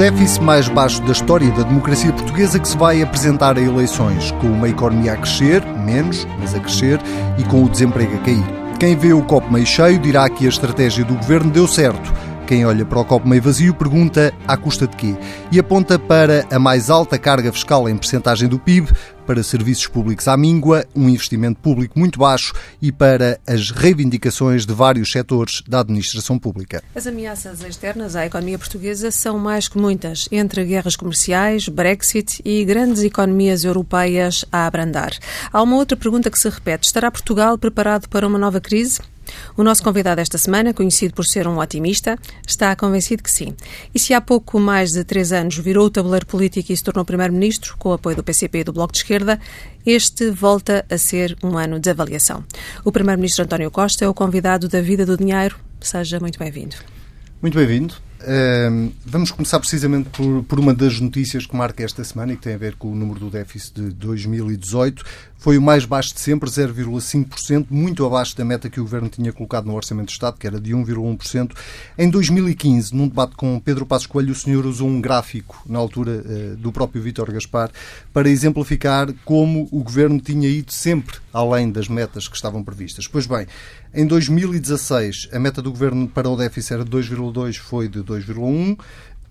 Déficit mais baixo da história da democracia portuguesa que se vai apresentar a eleições, com uma economia a crescer, menos, mas a crescer, e com o desemprego a cair. Quem vê o copo meio cheio dirá que a estratégia do governo deu certo quem olha para o copo meio vazio pergunta à custa de quê? E aponta para a mais alta carga fiscal em percentagem do PIB, para serviços públicos à míngua, um investimento público muito baixo e para as reivindicações de vários setores da administração pública. As ameaças externas à economia portuguesa são mais que muitas, entre guerras comerciais, Brexit e grandes economias europeias a abrandar. Há uma outra pergunta que se repete: estará Portugal preparado para uma nova crise? O nosso convidado esta semana, conhecido por ser um otimista, está convencido que sim. E se há pouco mais de três anos virou o tabuleiro político e se tornou primeiro-ministro, com o apoio do PCP e do Bloco de Esquerda, este volta a ser um ano de avaliação. O primeiro-ministro António Costa é o convidado da Vida do Dinheiro. Seja muito bem-vindo. Muito bem-vindo. Uh, vamos começar precisamente por, por, uma das notícias que marca esta semana e que tem a ver com o número do déficit de 2018. Foi o mais baixo de sempre, 0,5%, muito abaixo da meta que o Governo tinha colocado no Orçamento de Estado, que era de 1,1%. Em 2015, num debate com Pedro Passos Coelho, o senhor usou um gráfico, na altura uh, do próprio Vítor Gaspar, para exemplificar como o Governo tinha ido sempre além das metas que estavam previstas. Pois bem, em 2016, a meta do Governo para o déficit era de 2,2, foi de 2,1.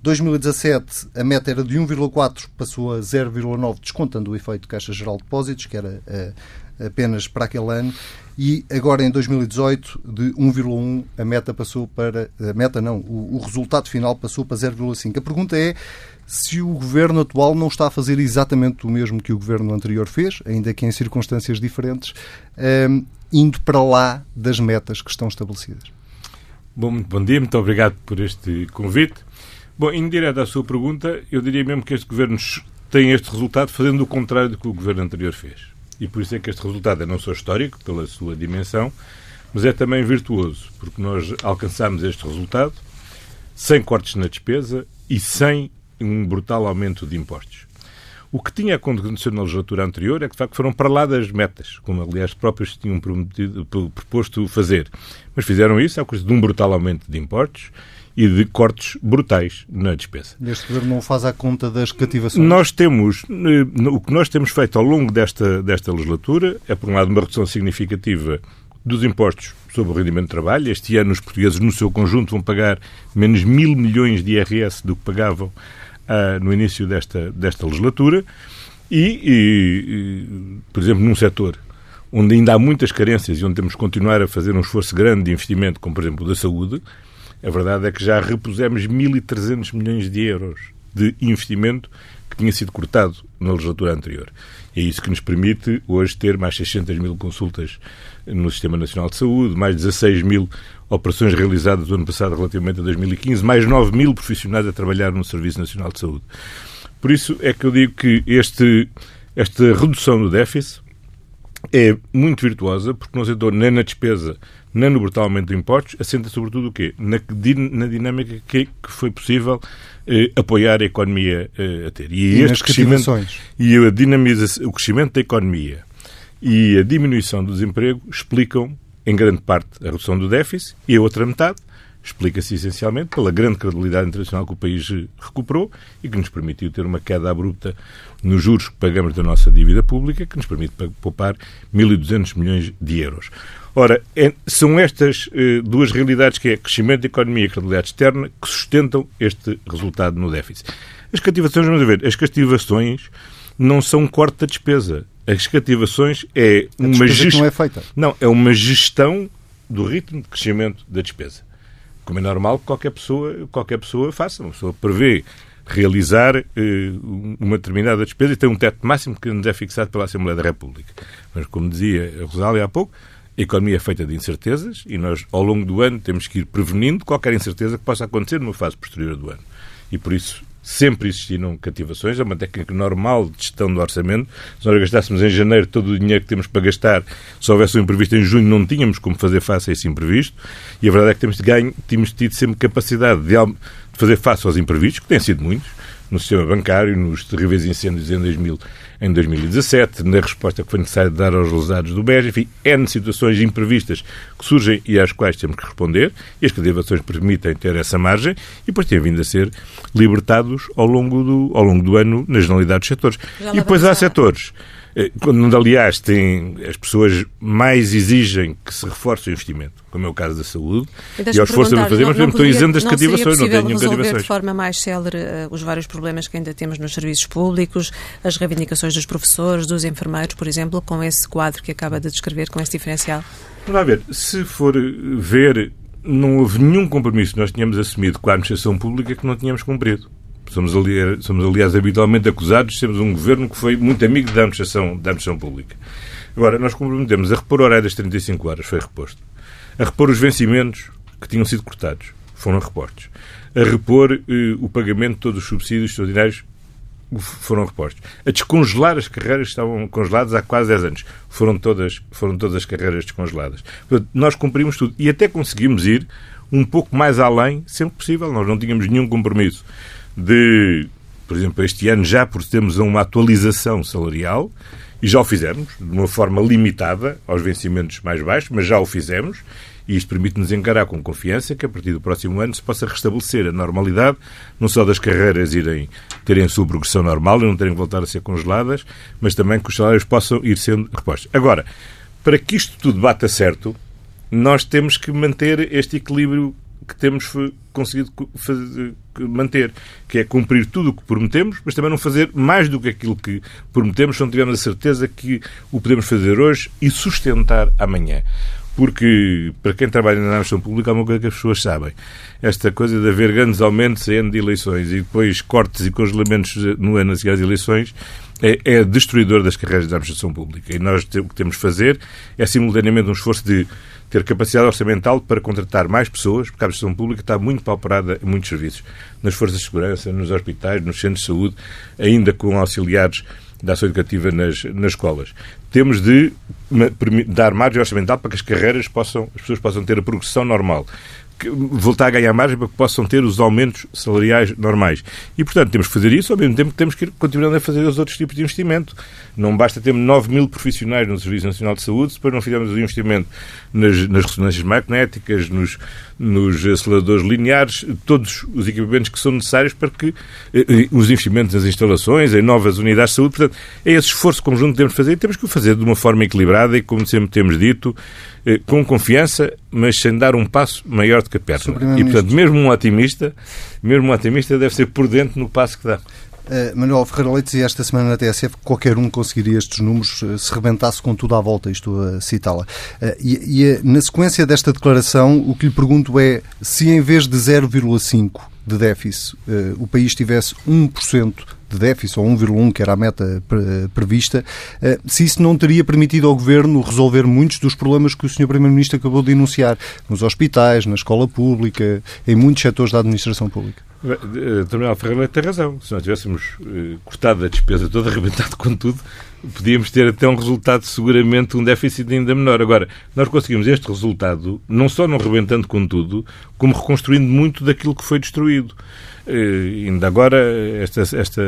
2017 a meta era de 1,4, passou a 0,9, descontando o efeito de Caixa Geral de Depósitos, que era uh, apenas para aquele ano. E agora em 2018, de 1,1, a meta passou para. A meta não, o, o resultado final passou para 0,5. A pergunta é se o governo atual não está a fazer exatamente o mesmo que o governo anterior fez, ainda que em circunstâncias diferentes, um, indo para lá das metas que estão estabelecidas. Bom, bom dia, muito obrigado por este convite. Bom, em direto à sua pergunta, eu diria mesmo que este governo tem este resultado fazendo o contrário do que o governo anterior fez. E por isso é que este resultado é não só histórico, pela sua dimensão, mas é também virtuoso, porque nós alcançamos este resultado sem cortes na despesa e sem um brutal aumento de impostos. O que tinha acontecido na legislatura anterior é que, de facto, foram para lá das metas, como, aliás, próprios tinham proposto fazer. Mas fizeram isso à custa de um brutal aumento de impostos e de cortes brutais na despesa. Este governo não faz a conta das cativações? Nós temos, eh, o que nós temos feito ao longo desta, desta legislatura é, por um lado, uma redução significativa dos impostos sobre o rendimento de trabalho. Este ano os portugueses, no seu conjunto, vão pagar menos mil milhões de IRS do que pagavam uh, no início desta, desta legislatura. E, e, e, por exemplo, num setor onde ainda há muitas carências e onde temos que continuar a fazer um esforço grande de investimento, como por exemplo o da saúde, a verdade é que já repusemos 1.300 milhões de euros de investimento que tinha sido cortado na legislatura anterior. É isso que nos permite hoje ter mais 600 mil consultas no Sistema Nacional de Saúde, mais 16 mil operações realizadas no ano passado relativamente a 2015, mais 9 mil profissionais a trabalhar no Serviço Nacional de Saúde. Por isso é que eu digo que este, esta redução do déficit é muito virtuosa, porque não acentua nem na despesa, nem no brutal aumento de impostos, assenta sobretudo o quê? Na, na dinâmica que, que foi possível eh, apoiar a economia eh, a ter. E, e este crescimento e a dinamização, o crescimento da economia e a diminuição do desemprego explicam, em grande parte, a redução do déficit e a outra metade explica-se essencialmente pela grande credibilidade internacional que o país recuperou e que nos permitiu ter uma queda abrupta nos juros que pagamos da nossa dívida pública, que nos permite poupar 1.200 milhões de euros. Ora, é, são estas eh, duas realidades, que é crescimento da economia e credibilidade externa, que sustentam este resultado no déficit. As cativações, vamos ver, as cativações não são um corte da despesa. As cativações é uma gestão. não é feita. Não, é uma gestão do ritmo de crescimento da despesa. Como é normal que qualquer pessoa, qualquer pessoa faça. Uma pessoa prevê realizar eh, uma determinada despesa e tem um teto máximo que nos é fixado pela Assembleia da República. Mas, como dizia a Rosália há pouco, A economia é feita de incertezas e nós, ao longo do ano, temos que ir prevenindo qualquer incerteza que possa acontecer numa fase posterior do ano. E por isso sempre existiram cativações, é uma técnica normal de gestão do orçamento. Se nós gastássemos em janeiro todo o dinheiro que temos para gastar, se houvesse um imprevisto em junho, não tínhamos como fazer face a esse imprevisto. E a verdade é que temos, ganho, temos tido sempre capacidade de, fazer face aos imprevistos, que têm sido muitos, no sistema bancário, nos terríveis incêndios em 2000 em 2017, na resposta que foi necessário dar aos lesados do BES. Enfim, N situações imprevistas que surgem e às quais temos que responder, e as cativações permitem ter essa margem, e depois têm vindo a ser libertados ao longo do, ao longo do ano na generalidade dos setores. e depois há setores quando, aliás, tem, as pessoas mais exigem que se reforce o investimento, como é o caso da saúde, e, e aos esforços a fazer, mas mesmo estão isentas de cativações, não têm nenhuma cativações. de forma mais célere uh, os vários problemas que ainda temos nos serviços públicos, as reivindicações dos professores, dos enfermeiros, por exemplo, com esse quadro que acaba de descrever, com esse diferencial? Vamos ver, se for ver, não houve nenhum compromisso que nós tínhamos assumido com a administração pública que não tínhamos cumprido. Somos, aliás, somos, aliás, habitualmente acusados de sermos um governo que foi muito amigo da administração, da administração pública. Agora, nós comprometemos a repor o horário das 35 horas, foi reposto. A repor os vencimentos que tinham sido cortados, foram repostos. A repor eh, o pagamento de todos os subsídios extraordinários, foram repostos. A descongelar as carreiras que estavam congeladas há quase 10 anos. Foram todas, foram todas as carreiras descongeladas. Portanto, nós cumprimos tudo. E até conseguimos ir um pouco mais além, sempre possível. Nós não tínhamos nenhum compromisso de, por exemplo, este ano já procedemos a uma atualização salarial e já o fizemos, de uma forma limitada aos vencimentos mais baixos, mas já o fizemos e isto permite-nos encarar com confiança que a partir do próximo ano se possa restabelecer a normalidade, não só das carreiras irem terem a sua progressão normal e não terem que voltar a ser congeladas, mas também que os salários possam ir sendo repostos. Agora, para que isto tudo bata certo, nós temos que manter este equilíbrio que temos conseguido fazer, manter, que é cumprir tudo o que prometemos, mas também não fazer mais do que aquilo que prometemos, se não tivermos a certeza que o podemos fazer hoje e sustentar amanhã. Porque, para quem trabalha na administração pública, há uma coisa que as pessoas sabem. Esta coisa de haver grandes aumentos em ano de eleições e depois cortes e congelamentos no ano das eleições é, é destruidor das carreiras da administração pública. E nós o que temos de fazer é, simultaneamente, um esforço de ter capacidade orçamental para contratar mais pessoas, porque a administração pública está muito pauperada em muitos serviços, nas forças de segurança, nos hospitais, nos centros de saúde, ainda com auxiliares da ação educativa nas, nas escolas. Temos de dar margem orçamental para que as carreiras possam, as pessoas possam ter a progressão normal voltar a ganhar margem para que possam ter os aumentos salariais normais. E, portanto, temos que fazer isso, ao mesmo tempo que temos que ir continuando a fazer os outros tipos de investimento. Não basta termos 9 mil profissionais no Serviço Nacional de Saúde se depois não fizermos o investimento nas, nas ressonâncias magnéticas, nos, nos aceleradores lineares, todos os equipamentos que são necessários para que eh, eh, os investimentos nas instalações, em novas unidades de saúde. Portanto, é esse esforço conjunto que temos de fazer e temos que o fazer de uma forma equilibrada e, como sempre temos dito, com confiança, mas sem dar um passo maior do que a perna. E, portanto, mesmo um otimista, mesmo um otimista deve ser prudente no passo que dá. Uh, Manuel Ferreira Leite dizia esta semana na TSF que qualquer um conseguiria estes números uh, se rebentasse com tudo à volta, estou a citá-la. Uh, e, e na sequência desta declaração, o que lhe pergunto é se em vez de 0,5 de déficit o país tivesse 1% de déficit, ou 1,1, que era a meta prevista, eh, se isso não teria permitido ao Governo resolver muitos dos problemas que o Sr. Primeiro-Ministro acabou de enunciar, nos hospitais, na escola pública, em muitos setores da administração pública. Terminal Ferreira tem razão. Se nós tivéssemos eh, cortado a despesa toda, arrebentado com tudo, podíamos ter até um resultado, seguramente, um déficit ainda menor. Agora, nós conseguimos este resultado, não só não rebentando com tudo, como reconstruindo muito daquilo que foi destruído. Uh, ainda agora, esta, esta,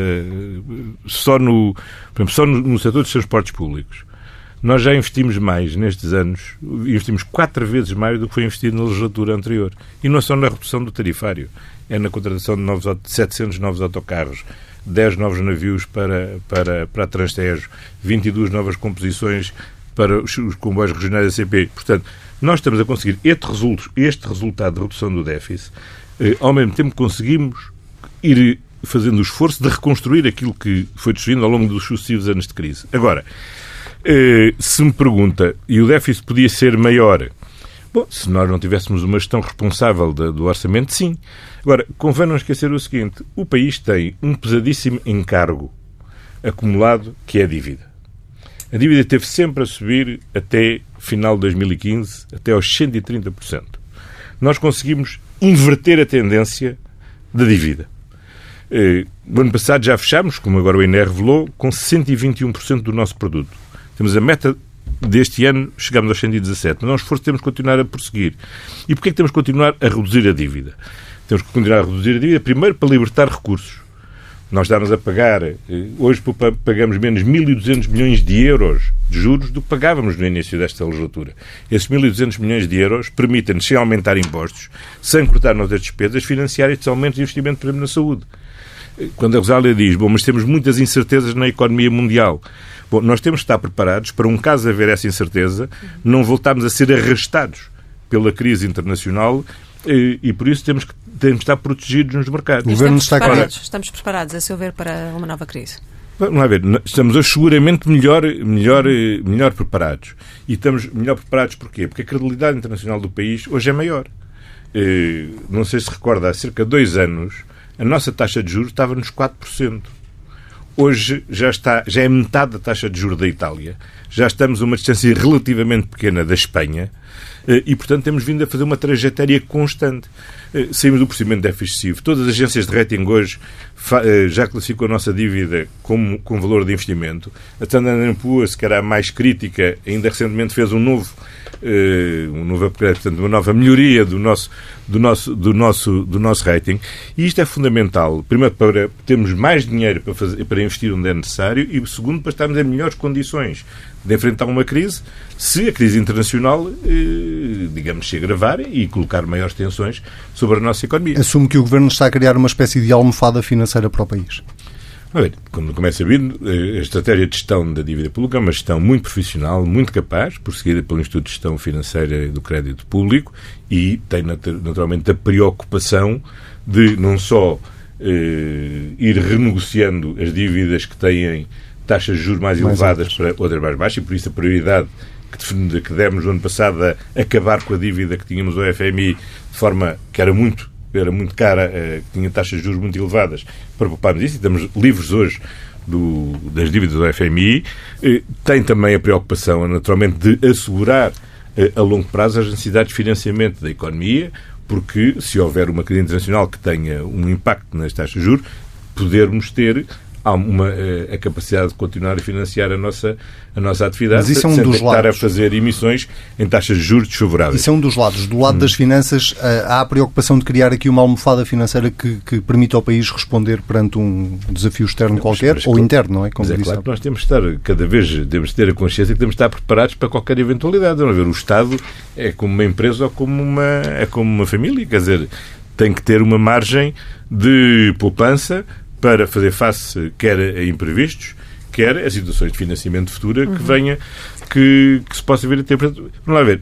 só, no, exemplo, só no, no setor dos transportes públicos, nós já investimos mais nestes anos, investimos quatro vezes mais do que foi investido na legislatura anterior. E não é só na redução do tarifário, é na contratação de, novos, de 700 novos autocarros, 10 novos navios para, para, para Transtejo, 22 novas composições para os, os comboios regionais da CP. Portanto, nós estamos a conseguir este, resultado, este resultado de redução do déficit, eh, ao mesmo tempo conseguimos ir fazendo o esforço de reconstruir aquilo que foi destruindo ao longo dos sucessivos anos de crise. Agora, se me pergunta, e o déficit podia ser maior? Bom, se nós não tivéssemos uma gestão responsável do orçamento, sim. Agora, convém não esquecer o seguinte: o país tem um pesadíssimo encargo acumulado que é a dívida. A dívida teve sempre a subir até final de 2015, até aos 130%. Nós conseguimos inverter a tendência da dívida. Eh, no ano passado já fechámos, como agora o INE revelou, com 121% do nosso produto. Temos a meta deste ano, chegamos aos 117. Mas é um esforço temos que continuar a prosseguir. E porquê é que temos que continuar a reduzir a dívida? Temos que continuar a reduzir a dívida, primeiro, para libertar recursos. Nós estamos a pagar, eh, hoje pagamos menos 1.200 milhões de euros de juros do que pagávamos no início desta legislatura. Esses 1.200 milhões de euros permitem-nos, sem aumentar impostos, sem cortar noutras despesas, financiar estes aumentos de investimento, por exemplo, na saúde. Eh, quando a Rosália diz, bom, mas temos muitas incertezas na economia mundial. Bom, nós temos de estar preparados para, um caso haver essa incerteza, não voltarmos a ser arrastados pela crise internacional e, e por isso temos que, temos de estar protegidos nos mercados. O governo está preparados, Estamos preparados, a seu ver, para uma nova crise. Vamos lá ver, estamos hoje seguramente melhor, melhor, melhor preparados. E estamos melhor preparados porquê? Porque a credibilidade internacional do país hoje é maior. Não sei se recorda, há cerca de dois anos, a nossa taxa de juros estava nos 4%. Hoje já, está, já é metade da taxa de juros da Itália. Já estamos a uma distância relativamente pequena da Espanha eh, e, portanto, temos vindo a fazer uma trajetória constante. Eh, saímos do procedimento de déficit excessivo. Todas as agências de rating hoje eh, já classificam a nossa dívida como, com valor de investimento. A Standard Poor's, que era a mais crítica, ainda recentemente fez um novo um novo portanto, uma nova melhoria do nosso, do, nosso, do, nosso, do nosso rating. E isto é fundamental, primeiro, para termos mais dinheiro para, fazer, para investir onde é necessário e, segundo, para estarmos em melhores condições de enfrentar uma crise, se a crise internacional, eh, digamos, se agravar e colocar maiores tensões sobre a nossa economia. Assume que o Governo está a criar uma espécie de almofada financeira para o país. Como é sabido, eh, a estratégia de gestão da dívida pública é uma gestão muito profissional, muito capaz, prosseguida pelo Instituto de Gestão Financeira do Crédito Público e tem naturalmente a preocupação de não só eh, ir renegociando as dívidas que têm taxas de juros mais, mais elevadas altas. para outras mais baixas e por isso a prioridade que, que demos no ano passado a acabar com a dívida que tínhamos ao FMI de forma que era muito era muito cara, eh, tinha taxas de juros muito elevadas, para pouparmos isso, e estamos livres hoje do, das dívidas do FMI. Eh, tem também a preocupação, naturalmente, de assegurar eh, a longo prazo as necessidades de financiamento da economia, porque se houver uma crise internacional que tenha um impacto nas taxas de juros, podermos ter há uma, a capacidade de continuar a financiar a nossa, a nossa atividade Mas isso é um dos lados. a fazer emissões em taxas de juros desfavoráveis. Isso é um dos lados. Do lado hum. das finanças, eh, há a preocupação de criar aqui uma almofada financeira que, que permita ao país responder perante um desafio externo não, qualquer, ou interno, não é? Como mas é claro que nós temos de estar, cada vez, temos de ter a consciência que temos de estar preparados para qualquer eventualidade. Vamos ver, o Estado é como uma empresa ou como uma, é como uma família, quer dizer, tem que ter uma margem de poupança para fazer face quer a imprevistos, quer a situações de financiamento futura que uhum. venha, que, que, se possa vir a ter. Vamos lá ver.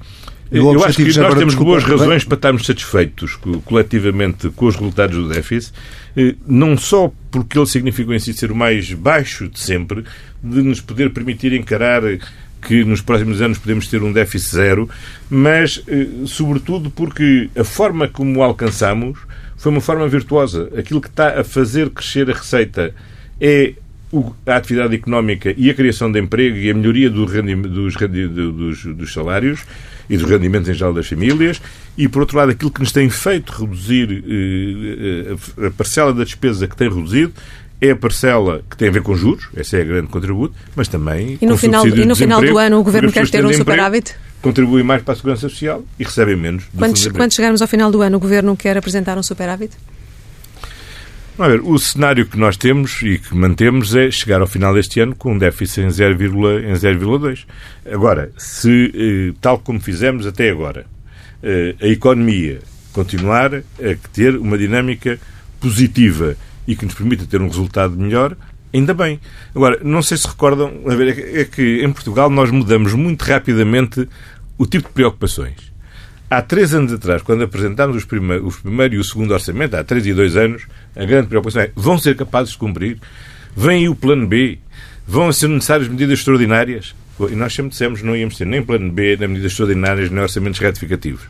Eu, acho que nós temos desculpa, boas razões para estarmos satisfeitos coletivamente com os resultados do déficit, eh, não só porque ele significou em si ser o mais baixo de sempre, de nos poder permitir encarar que nos próximos anos podemos ter um déficit zero, mas eh, sobretudo porque a forma como o alcançamos foi uma forma virtuosa. Aquilo que está a fazer crescer a receita é a atividade económica e a criação de emprego e a melhoria do dos, dos, dos, salários e dos rendimentos em geral das famílias e, por outro lado, aquilo que nos tem feito reduzir eh, eh, a parcela da despesa que tem reduzido é a parcela que tem a ver com juros, essa é a grande contributo, mas também e no final E no final do ano o Governo quer ter um superávit? Contribuem mais para a segurança social e recebem menos. Quando, quando chegarmos ao final do ano, o Governo quer apresentar um superávit? Ver, o cenário que nós temos e que mantemos é chegar ao final deste ano com um déficit em 0,2. Agora, se, eh, tal como fizemos até agora, eh, a economia continuar a ter uma dinâmica positiva e que nos permita ter um resultado melhor, Ainda bem. Agora, não sei se recordam, a ver, é que em Portugal nós mudamos muito rapidamente o tipo de preocupações. Há três anos atrás, quando apresentámos os primeiro, os e o segundo orçamento, há três e dois anos, a grande preocupação é vão ser capazes de cumprir? Vem aí o plano B? Vão ser necessárias medidas extraordinárias? E nós sempre dissemos que não íamos ter nem plano B, nem medidas extraordinárias, nem orçamentos retificativos.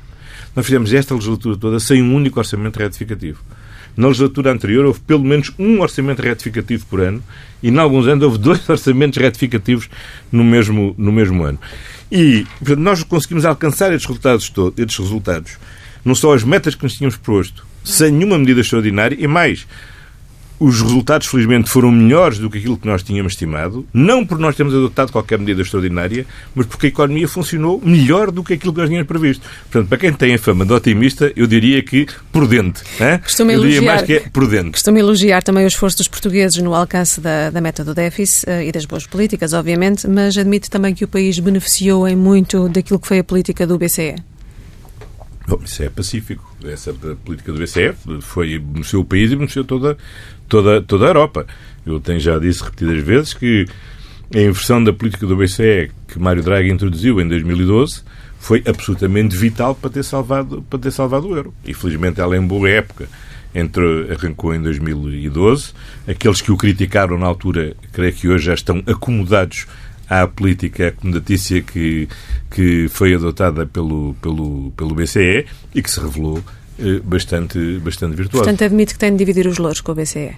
Nós fizemos esta legislatura toda sem um único orçamento retificativo. Na legislatura anterior houve pelo menos um orçamento retificativo por ano e, em alguns anos, houve dois orçamentos retificativos no mesmo, no mesmo ano. E portanto, nós conseguimos alcançar estes resultados, estes resultados, não só as metas que nos tínhamos posto, sem nenhuma medida extraordinária, e mais, os resultados, felizmente, foram melhores do que aquilo que nós tínhamos estimado, não por nós termos adotado qualquer medida extraordinária, mas porque a economia funcionou melhor do que aquilo que nós tínhamos previsto. Portanto, para quem tem a fama de otimista, eu diria que prudente. Costumo eu diria mais que é prudente. Costumo elogiar também o esforço dos portugueses no alcance da, da meta do déficit uh, e das boas políticas, obviamente, mas admite também que o país beneficiou em muito daquilo que foi a política do BCE. Bom, isso é pacífico. Essa política do BCE foi, beneficiou o país e beneficiou toda, toda, toda a Europa. Eu tenho já disse repetidas vezes que a inversão da política do BCE que Mário Draghi introduziu em 2012 foi absolutamente vital para ter salvado, para ter salvado o euro. E felizmente ela em boa época entre, arrancou em 2012. Aqueles que o criticaram na altura, creio que hoje já estão acomodados à política acomodatícia que, que foi adotada pelo, pelo, pelo BCE e que se revelou bastante, bastante virtuosa. Portanto, admite que tem de dividir os louros com o BCE.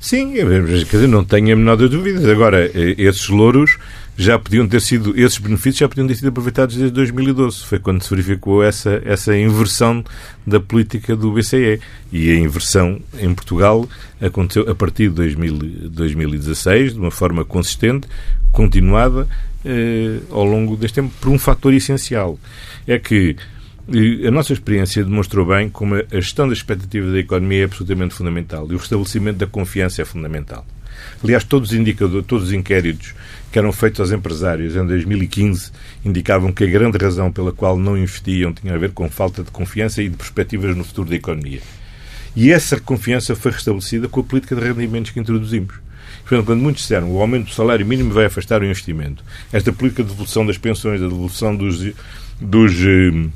Sim, quer dizer, não tenho a menor das dúvidas. Agora, eh, esses louros já podiam ter sido, esses benefícios já podiam ter sido aproveitados desde 2012. Foi quando se verificou essa, essa inversão da política do BCE. E a inversão em Portugal aconteceu a partir de 2000, 2016, de uma forma consistente, continuada eh, ao longo deste tempo, por um fator essencial. É que a nossa experiência demonstrou bem como a gestão das expectativas da economia é absolutamente fundamental e o restabelecimento da confiança é fundamental. Aliás, todos os indicadores, todos os inquéritos que eram feitos aos empresários em 2015 indicavam que a grande razão pela qual não investiam tinha a ver com falta de confiança e de perspectivas no futuro da economia. E essa confiança foi restabelecida com a política de rendimentos que introduzimos. Portanto, quando muitos disseram o aumento do salário mínimo vai afastar o investimento, esta política de devolução das pensões, da devolução dos, dos eh,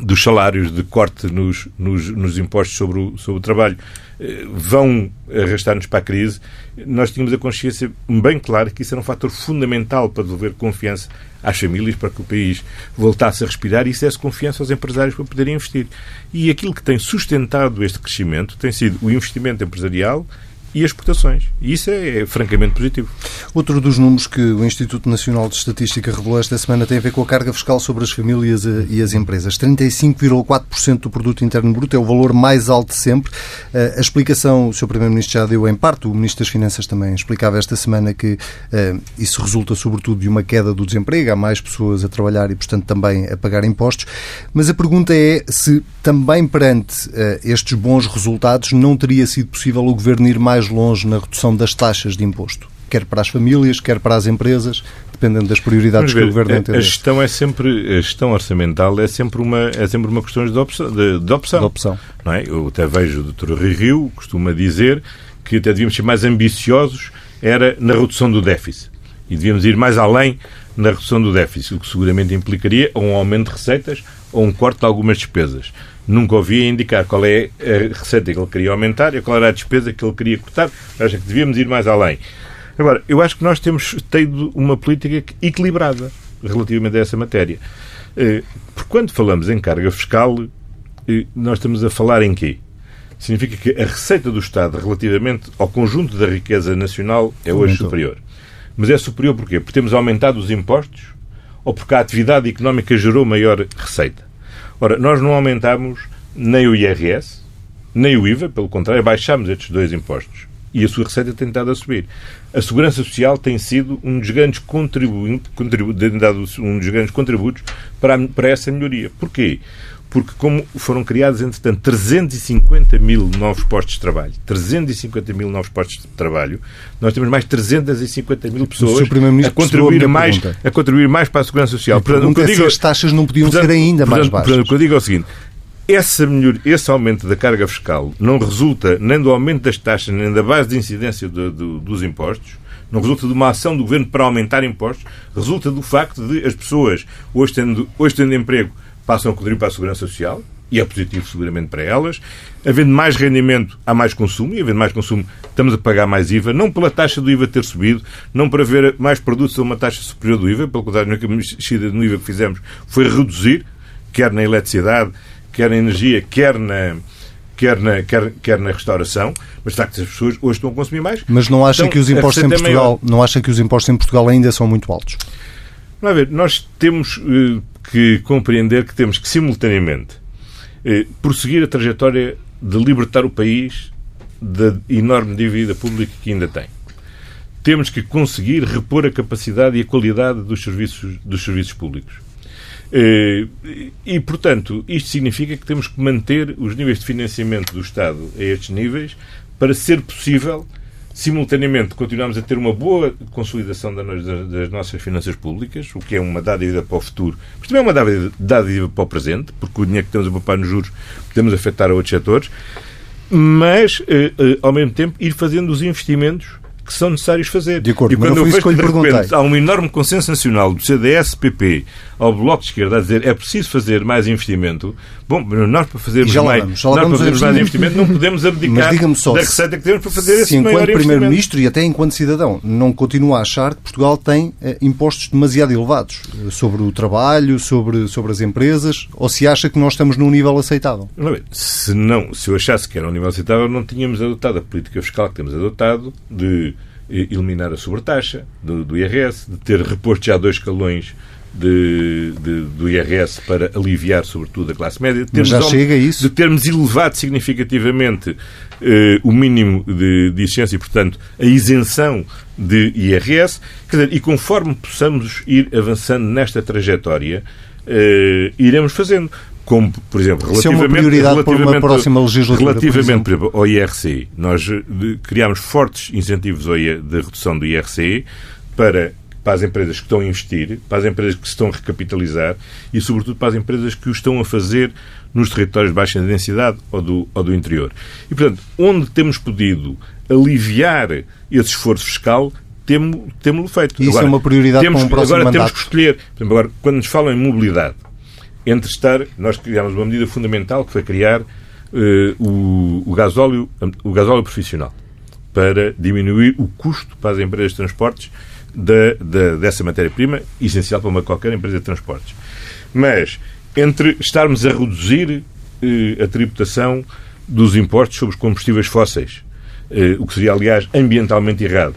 dos salários, de corte nos, nos, nos impostos sobre o, sobre o trabalho, eh, vão arrastar-nos para a crise, nós tínhamos a consciência bem clara que isso era um fator fundamental para devolver confiança às famílias, para que o país voltasse a respirar e isso desse confiança aos empresários para poderem investir. E aquilo que tem sustentado este crescimento tem sido o investimento empresarial e exportações. E isso é, é, francamente positivo. Outro dos números que o Instituto Nacional de Estatística revelou esta semana tem a ver com a carga fiscal sobre as famílias eh, e as empresas. 35,4% do produto interno bruto é o valor mais alto de sempre. Eh, a explicação o Sr. Primeiro-Ministro já deu em parte, o Ministro das Finanças também explicava esta semana que uh, isso resulta sobretudo de uma queda do desemprego, há mais pessoas a trabalhar e, portanto, também a pagar impostos. Mas a pergunta é se também perante estes bons resultados não teria sido possível o Governo ir mais mais longe na redução das taxas de imposto, quer para as famílias, quer para as empresas, dependendo das prioridades ver, que o Governo entende. A gestão é sempre, a gestão orçamental é sempre uma, é sempre uma questão de opção. De, de opção, de opção. Não é? Eu até vejo o Dr. Rui Rio costuma dizer que até devíamos ser mais ambiciosos era na redução do déficit. E devíamos ir mais além na redução do déficit, o que seguramente implicaria um aumento de receitas ou um corte de algumas despesas nunca ouvi indicar qual é a receita que ele queria aumentar e qual era a despesa que ele queria cortar. Acho que devíamos ir mais além. Agora, eu acho que nós temos tido uma política equilibrada relativamente a essa matéria. Eh, porque quando falamos em carga fiscal, eh, nós estamos a falar em quê? Significa que a receita do Estado relativamente ao conjunto da riqueza nacional é hoje superior. Mas é superior porquê? Porque temos aumentado os impostos ou porque a atividade económica gerou maior receita? Ora, nós não aumentámos nem o IRS, nem o IVA, pelo contrário, baixámos estes dois impostos. E a sua receita tem estado a subir. A Segurança Social tem sido um dos grandes contribu dado um dos grandes contributos para, a, para essa melhoria. Porquê? Porque como foram criados, entretanto, 350 mil novos postos de trabalho, 350 mil novos postos de trabalho, nós temos mais 350 mil pessoas a contribuir, mais, a contribuir mais para a Segurança Social. A portanto, o que eu é digo, as taxas não podiam portanto, ser ainda mais baixas. Portanto, o que eu digo é o seguinte, essa melhor, esse aumento da carga fiscal não resulta nem do aumento das taxas, nem da base de incidência do, do, dos impostos, não resulta de uma ação do governo para aumentar impostos, resulta do facto de as pessoas, hoje tendo, hoje tendo emprego, passam a contribuir para a segurança social, e é positivo seguramente para elas. Havendo mais rendimento, há mais consumo, e havendo mais consumo, estamos a pagar mais IVA, não pela taxa do IVA ter subido, não para ver mais produtos a uma taxa superior do IVA, pelo contrário, a mexida no IVA que fizemos foi reduzir, quer na eletricidade, quer na energia, quer na, quer na, quer, quer na restauração, mas de facto as pessoas hoje estão a consumir mais. Mas não acha então, que os impostos em é Portugal, não acha que os impostos em Portugal ainda são muito altos? Vamos ver, nós temos uh, que compreender que temos que simultaneamente uh, prosseguir a trajetória de libertar o país da enorme dívida pública que ainda tem. Temos que conseguir repor a capacidade e a qualidade dos serviços, dos serviços públicos. Eh, e, portanto, isto significa que temos que manter os níveis de financiamento do Estado a estes níveis para ser possível, simultaneamente, continuarmos a ter uma boa consolidação das nossas finanças públicas, o que é uma dádiva para o futuro, mas também é uma dádiva para o presente, porque o dinheiro que temos a poupar nos juros podemos afetar a outros setores, mas, eh, eh, ao mesmo tempo, ir fazendo os investimentos que são necessários fazer. De acordo, e quando eu vejo que, de repente há um enorme consenso nacional do CDS-PP ao Bloco de Esquerda a dizer é preciso fazer mais investimento, bom, nós para fazermos mais, vamos, nós para fazermos mais investimento não podemos abdicar só, da receita que temos para fazer esse maior enquanto Primeiro-Ministro e até enquanto cidadão não continua a achar que Portugal tem eh, impostos demasiado elevados eh, sobre o trabalho, sobre, sobre as empresas, ou se acha que nós estamos num nível aceitável? Se não, se eu achasse que era um nível aceitável, não tínhamos adotado a política fiscal que temos adotado de eliminar a sobretaxa do, do IRS, de ter reposto já dois escalões de, de, do IRS para aliviar, sobretudo, a classe média. Mas já chega a isso? De termos elevado significativamente eh, o mínimo de, de exigência e, portanto, a isenção de IRS. Dizer, e conforme possamos ir avançando nesta trajetória, eh, iremos fazendo como, por exemplo, relativamente, é relativamente, para uma próxima legislatura, relativamente por exemplo, ao IRC, nós eh, criámos fortes incentivos de redução do IRC para, para as empresas que estão a investir, para as empresas que se estão a recapitalizar e, sobretudo, para as empresas que o estão a fazer nos territórios de baixa densidade ou do, ou do interior. E, portanto, onde temos podido aliviar esse esforço fiscal, temos, temos feito. Isso agora, é uma prioridade temos, para um próximo Agora mandato. temos que escolher. Por exemplo, agora, quando nos falam em mobilidade, entre estar. Nós criámos uma medida fundamental que foi criar uh, o, o, gasóleo, o gasóleo profissional para diminuir o custo para as empresas de transportes da, dessa matéria-prima, essencial para uma qualquer empresa de transportes. Mas, entre estarmos a reduzir uh, a tributação dos impostos sobre os combustíveis fósseis, uh, o que seria, aliás, ambientalmente errado,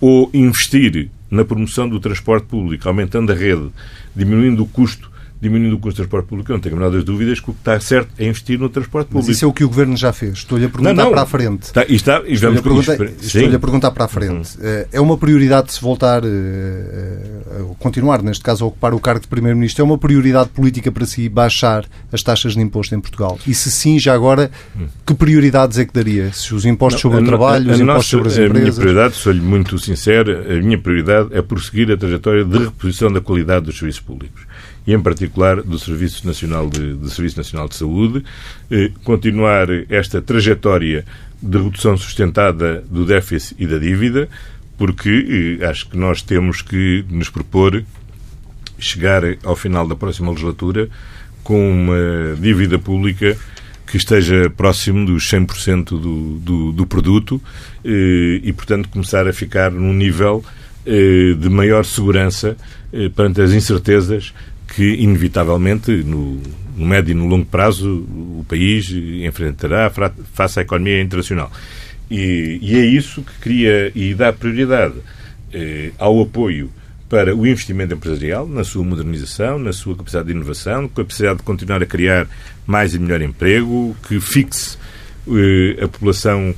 ou investir na promoção do transporte público, aumentando a rede, diminuindo o custo diminuindo o custo do transporte público. Eu não tenho a menor das dúvidas que o que está certo é investir no transporte público. Mas isso é o que o Governo já fez. Estou-lhe a perguntar não, não. para a frente. Está, e está, e estou-lhe a, perguntar, estou a perguntar para a frente. Uhum. É uma prioridade se voltar, eh, eh, a continuar, neste caso, a ocupar o cargo de Primeiro-Ministro, é uma prioridade política para si baixar as taxas de imposto em Portugal? E se sim, já agora, que prioridades é que daria? Se os impostos não, sobre o trabalho, a, a os impostos sobre as empresas? A minha prioridade, sou-lhe muito sincero, a minha prioridade é prosseguir a trajetória de reposição da qualidade dos serviços públicos e, em particular, do Serviço Nacional de, do Serviço Nacional de Saúde, eh, continuar esta trajetória de redução sustentada do déficit e da dívida, porque eh, acho que nós temos que nos propor chegar ao final da próxima legislatura com uma dívida pública que esteja próximo dos 100% do, do, do produto eh, e, portanto, começar a ficar num nível eh, de maior segurança eh, perante as incertezas que, inevitavelmente, no, no médio e no longo prazo, o país enfrentará face à economia internacional. E, e é isso que cria e dá prioridade eh, ao apoio para o investimento empresarial, na sua modernização, na sua capacidade de inovação, capacidade de continuar a criar mais e melhor emprego, que fixe eh, a população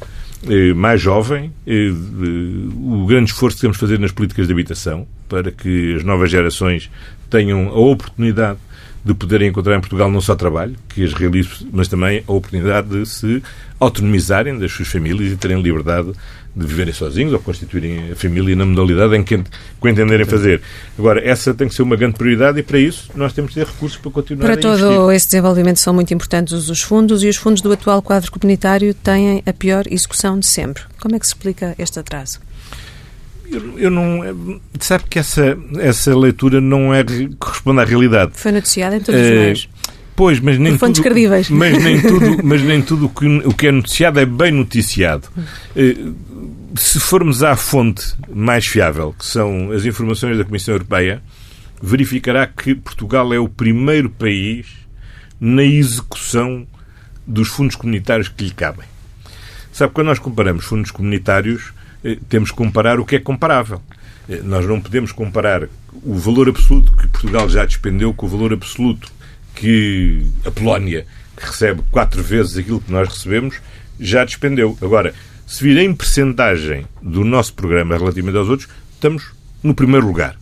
eh, mais jovem, eh, o grande esforço que temos de fazer nas políticas de habitação, para que as novas gerações tenham a oportunidade de poderem encontrar em Portugal não só trabalho, que as realizem, mas também a oportunidade de se autonomizarem das suas famílias e terem liberdade de viverem sozinhos ou constituírem a família na modalidade em que, que entenderem fazer. Agora, essa tem que ser uma grande prioridade e para isso nós temos de ter recursos para continuar para a investir. Para todo esse desenvolvimento são muito importantes os fundos e os fundos do atual quadro comunitário têm a pior execução de sempre. Como é que se explica este atraso? Eu, eu, não. Sabe que essa, essa leitura não é, corresponde à realidade. Foi noticiada em todos os eh, meios. Pois, mas nem tudo, credíveis. Mas nem tudo, mas nem tudo o, que, o que é noticiado é bem noticiado. Uh, se formos à fonte mais fiável, que são as informações da Comissão Europeia, verificará que Portugal é o primeiro país na execução dos fundos comunitários que lhe cabem. Sabe, quando nós comparamos fundos comunitários, eh, temos que comparar o que é comparável. Eh, nós não podemos comparar o valor absoluto que Portugal já despendeu com o valor absoluto que a Polónia, que recebe quatro vezes aquilo que nós recebemos, já despendeu. Agora, se vir em percentagem do nosso programa relativamente aos outros, estamos no primeiro lugar.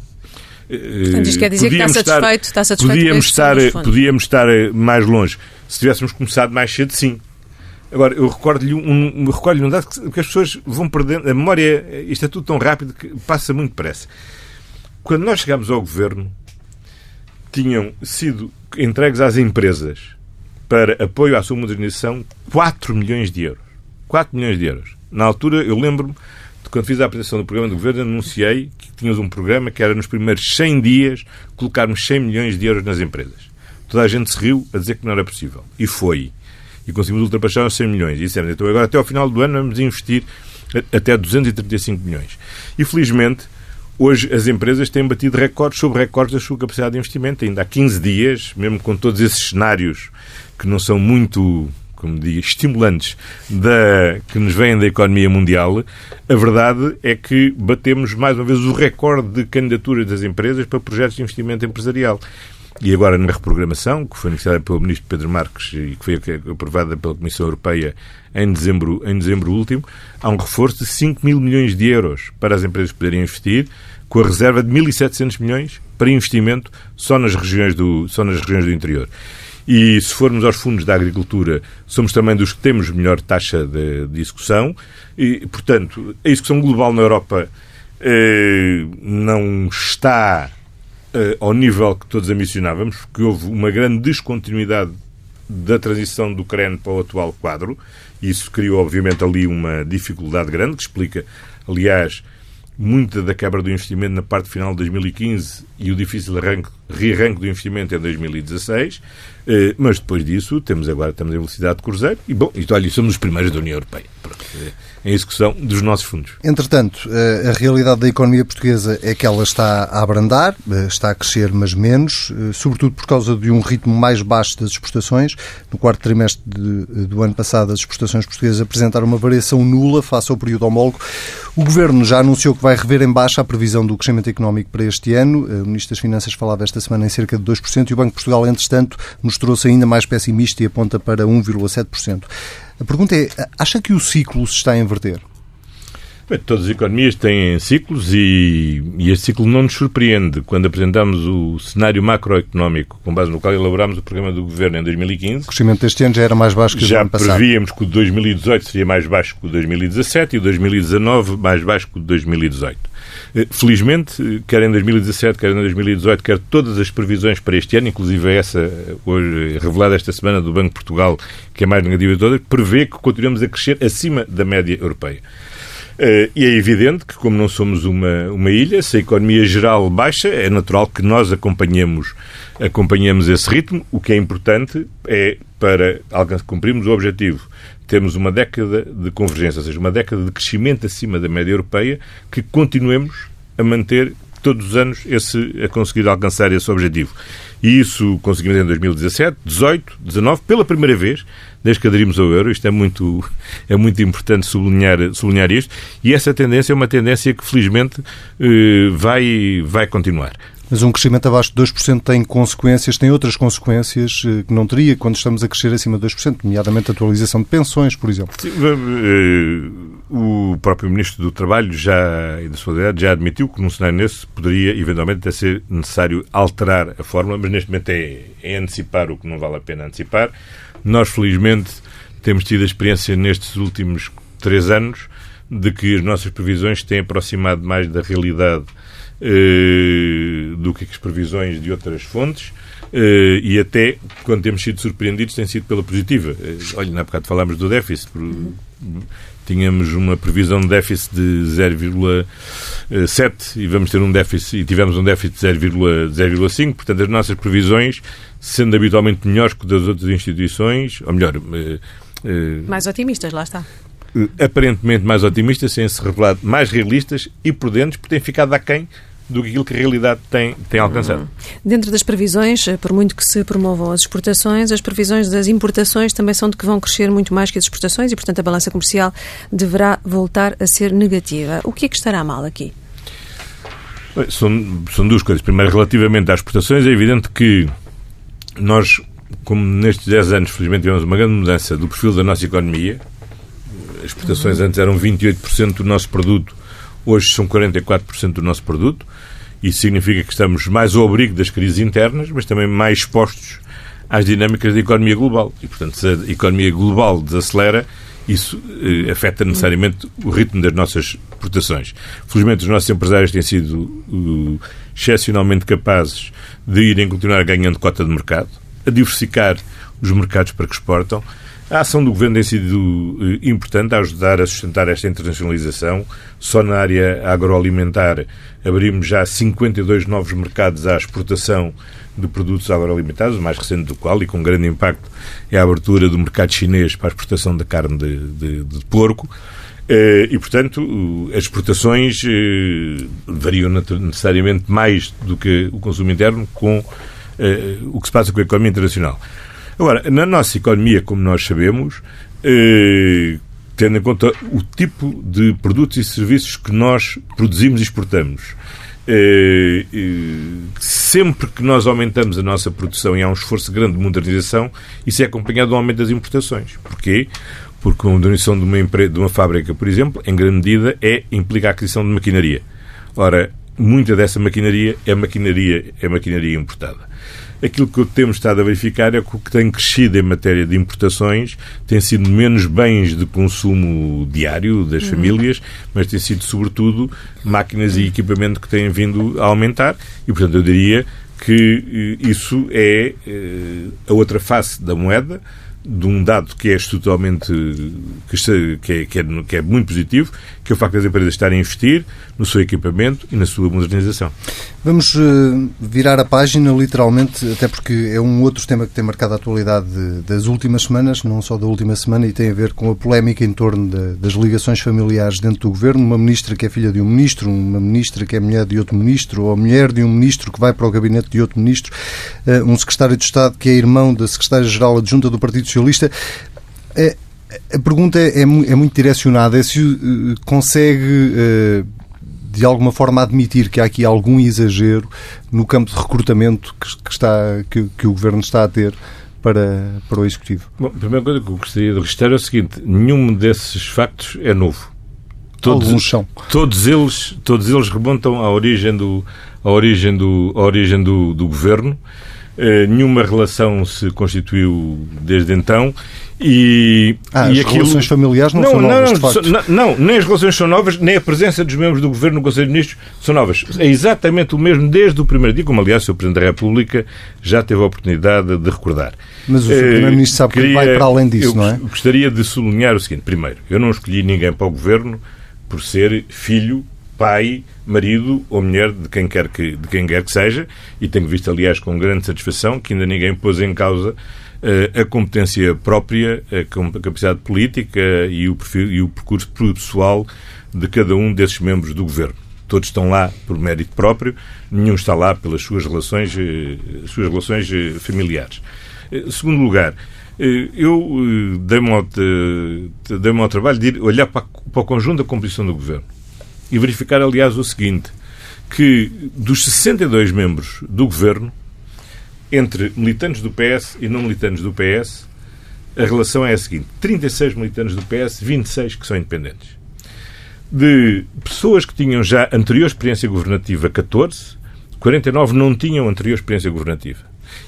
Portanto, isto quer dizer podíamos que está satisfeito, estar, está satisfeito podíamos estar, podíamos estar mais longe. Se tivéssemos começado mais cedo, sim. Agora, eu recordo-lhe um, recordo um dado que, que as pessoas vão perdendo. A memória, isto é tudo tão rápido que passa muito depressa. Quando nós chegámos ao governo, tinham sido entregues às empresas para apoio à sua modernização 4 milhões de euros. 4 milhões de euros. Na altura, eu lembro-me de quando fiz a apresentação do programa do governo, anunciei que tínhamos um programa que era nos primeiros 100 dias colocarmos 100 milhões de euros nas empresas. Toda a gente se riu a dizer que não era possível. E foi e conseguimos ultrapassar os 100 milhões. E dissemos, então agora até ao final do ano vamos investir até 235 milhões. E felizmente, hoje as empresas têm batido recordes sobre recordes da sua capacidade de investimento. Ainda há 15 dias, mesmo com todos esses cenários que não são muito como digo, estimulantes da, que nos vêm da economia mundial, a verdade é que batemos mais uma vez o recorde de candidaturas das empresas para projetos de investimento empresarial. E agora na reprogramação, que foi anunciada pelo Ministro Pedro Marques e que foi aprovada pela Comissão Europeia em dezembro, em dezembro último, há um reforço de 5 mil milhões de euros para as empresas poderem investir, com a reserva de 1.700 milhões para investimento só nas regiões do, só nas regiões do interior. E se formos aos fundos da agricultura, somos também dos que temos melhor taxa de, de execução. E, portanto, a execução global na Europa eh, não está ao nível que todos ambicionávamos, porque houve uma grande descontinuidade da transição do Ucrânia para o atual quadro. Isso criou, obviamente, ali uma dificuldade grande, que explica, aliás, muita da quebra do investimento na parte final de 2015 e o difícil arranque, rearranque do investimento em 2016. Eh, mas depois disso, temos agora estamos em velocidade de cruzeiro e, bom, e, olha, somos os primeiros da União Europeia. Eh, em execução dos nossos fundos. Entretanto, eh, a realidade da economia portuguesa é que ela está a abrandar, está a crescer, mas menos, sobretudo por causa de um ritmo mais baixo das exportações. No quarto trimestre de, do ano passado, as exportações portuguesas apresentaram uma variação nula face ao período homólogo. O Governo já anunciou que vai rever em baixa a previsão do crescimento económico para este ano. O Ministro das Finanças falava esta semana em cerca de 2% e o Banco de Portugal, entretanto, mostrou-se ainda mais pessimista e aponta para 1,7%. A pergunta é: acha que o ciclo se está a inverter? Bem, todas as economias têm ciclos e, e este ciclo não nos surpreende. Quando apresentamos o cenário macroeconómico, com base no qual elaborámos o programa do Governo em 2015... O crescimento deste ano já era mais baixo que o ano passado. Já prevíamos que o de 2018 seria mais baixo que o de 2017 e o de 2019 mais baixo que o de 2018. Eh, felizmente, quer em 2017, quer em 2018, quer todas as previsões para este ano, inclusive essa eh, hoje revelada esta semana do Banco de Portugal, que é mais negativa de todas, prevê que continuamos a crescer acima da média europeia. Uh, e é evidente que, como não somos uma, uma ilha, se a economia geral baixa, é natural que nós acompanhemos, acompanhemos esse ritmo. O que é importante é, para cumprirmos o objetivo temos uma década de convergência, ou seja, uma década de crescimento acima da média europeia, que continuemos a manter todos os anos esse, a conseguir alcançar esse objetivo. E isso conseguimos em 2017, 18, 19, pela primeira vez, desde que aderimos ao euro. Isto é muito, é muito importante sublinhar, sublinhar isto. E essa tendência é uma tendência que, felizmente, eh, vai, vai continuar. Mas um crescimento abaixo de 2% tem consequências, tem outras consequências eh, que não teria quando estamos a crescer acima de 2%, nomeadamente a atualização de pensões, por exemplo. Sim, eh, o próprio Ministro do Trabalho já, e da Solidariedade já admitiu que num cenário nesse poderia eventualmente até ser necessário alterar a fórmula, mas neste momento é, é antecipar o que não vale a pena antecipar. Nós, felizmente, temos tido a experiência nestes últimos três anos de que as nossas previsões têm aproximado mais da realidade eh, do que as previsões de outras fontes. Uh, e até, quando temos sido surpreendidos, tem sido pela positiva. Uh, olha, na bocado falámos do déficit. Por, tínhamos uma previsão de déficit de 0,7 e vamos ter um déficit, e tivemos um déficit de 0,5. Portanto, as nossas previsões, sendo habitualmente melhores que das outras instituições, ou melhor... Uh, mais otimistas, lá está aparentemente mais otimistas, têm-se revelado mais realistas e prudentes, porque têm ficado aquém do que aquilo que a realidade tem, tem alcançado. Uhum. Dentro das previsões, por muito que se promovam as exportações, as previsões das importações também são de que vão crescer muito mais que as exportações e, portanto, a balança comercial deverá voltar a ser negativa. O que é que estará mal aqui? São, são duas coisas. Primeiro, relativamente às exportações, é evidente que nós, como nestes 10 anos, felizmente, tivemos uma grande mudança do perfil da nossa economia. Exportações antes eram 28% do nosso produto, hoje são 44% do nosso produto. Isso significa que estamos mais ao abrigo das crises internas, mas também mais expostos às dinâmicas da economia global. E, portanto, se a economia global desacelera, isso eh, afeta necessariamente o ritmo das nossas exportações. Felizmente, os nossos empresários têm sido uh, excepcionalmente capazes de irem continuar ganhando cota de mercado, a diversificar os mercados para que exportam. A ação do Governo tem sido uh, importante a ajudar a sustentar esta internacionalização. Só na área agroalimentar abrimos já 52 novos mercados à exportação de produtos agroalimentares, o mais recente do qual, e com grande impacto, é a abertura do mercado chinês para a exportação da carne de, de, de porco. Eh, e, portanto, as exportações eh, variam necessariamente mais do que o consumo interno com eh, o que se passa com a economia internacional. Agora, na nossa economia, como nós sabemos, tendo em conta o tipo de produtos e serviços que nós produzimos e exportamos, sempre que nós aumentamos a nossa produção e há um esforço grande de modernização, isso é acompanhado do aumento das importações. Porquê? Porque a modernização de uma, empresa, de uma fábrica, por exemplo, em grande medida, é, implica a aquisição de maquinaria. Ora, muita dessa maquinaria é maquinaria, é maquinaria importada. Aquilo que temos estado a verificar é que o que tem crescido em matéria de importações tem sido menos bens de consumo diário das uhum. famílias, mas tem sido, sobretudo, máquinas e equipamento que têm vindo a aumentar. E, portanto, eu diria que eh, isso é eh, a outra face da moeda de um dado que é totalmente que, é, que, é, que é muito positivo, que é o facto das empresas estarem a investir no seu equipamento e na sua modernização. Vamos uh, virar a página, literalmente, até porque é um outro tema que tem marcado a atualidade das últimas semanas, não só da última semana, e tem a ver com a polémica em torno das ligações familiares dentro do governo. Uma ministra que é filha de um ministro, uma ministra que é mulher de outro ministro, ou mulher de um ministro que vai para o gabinete de outro ministro, uh, um secretário de Estado que é irmão da secretária-geral adjunta do Partido Socialista. Uh, a pergunta é, é, é, muito direcionada, é se consegue de alguma forma admitir que há aqui algum exagero no campo de recrutamento que, que está, que, que, o Governo está a ter para, para o Executivo. Bom, a primeira coisa que eu gostaria de registrar é o seguinte, nenhum desses factos é novo. Todos, Alguns são. Todos eles, todos eles remontam à origem do, à origem do, à origem do, do Governo. Uh, nenhuma relação se constituiu desde então e, ah, e as aquilo... relações familiares não, não são novas, não, de facto. Não, não, nem as relações são novas, nem a presença dos membros do Governo no Conselho de Ministros são novas. É exatamente o mesmo desde o primeiro dia, como aliás o. Presidente da República já teve a oportunidade de recordar. Mas o Sr. Primeiro-Ministro sabe que vai para além disso, não é? Gostaria de sublinhar o seguinte. Primeiro, eu não escolhi ninguém para o Governo por ser filho, pai, marido ou mulher de quem quer que, de quem quer que seja, e tenho visto, aliás, com grande satisfação que ainda ninguém pôs em causa a competência própria, a capacidade política e o, perfil, e o percurso pessoal de cada um desses membros do governo. Todos estão lá por mérito próprio, nenhum está lá pelas suas relações, eh, suas relações eh, familiares. Eh, segundo lugar, eu dei-me ao, dei ao trabalho de olhar para, para o conjunto da composição do governo e verificar, aliás, o seguinte: que dos 62 membros do governo, entre militantes do PS e não militantes do PS, a relação é a seguinte: 36 militantes do PS, 26 que são independentes. De pessoas que tinham já anterior experiência governativa, 14, 49 não tinham anterior experiência governativa.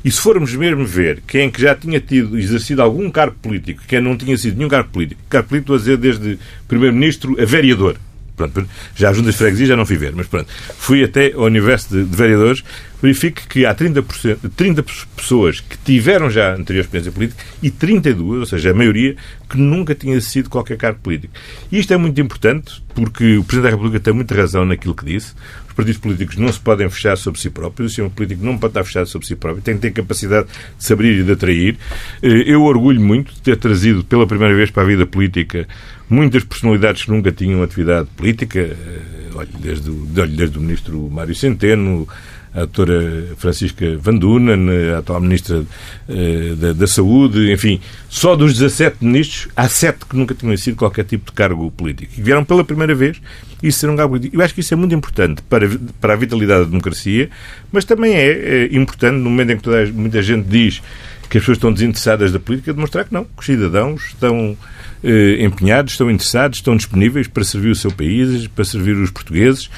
E se formos mesmo ver quem é que já tinha tido, exercido algum cargo político, quem não tinha sido nenhum cargo político, cargo político, a dizer desde Primeiro-Ministro a vereador, Pronto, já a Junta de Freguesia já não fui ver, mas pronto. Fui até ao universo de, de vereadores, verifico que há 30%, 30 pessoas que tiveram já anterior experiência política e 32, ou seja, a maioria, que nunca tinha sido qualquer cargo político. E isto é muito importante porque o Presidente da República tem muita razão naquilo que disse. Os partidos políticos não se podem fechar sobre si próprios, o sistema político não pode estar fechado sobre si próprio, tem que ter capacidade de se abrir e de atrair. Eh, eu orgulho muito de ter trazido pela primeira vez para a vida política muitas personalidades que nunca tinham atividade política, eh, olha, desde, desde o ministro Mário Centeno, a doutora Francisca Van Dunen, a atual ministra uh, da, da, Saúde, enfim, só dos 17 ministros, há sete que nunca tinham sido qualquer tipo de cargo político. E vieram pela primeira vez isso ser um cargo. Eu acho que isso é muito importante para, para a vitalidade da democracia, mas também é, é importante, no momento em que toda, muita gente diz que as pessoas estão desinteressadas da política, demonstrar que não, que os cidadãos estão eh, empenhados, estão interessados, estão disponíveis para servir o seu país, para servir os portugueses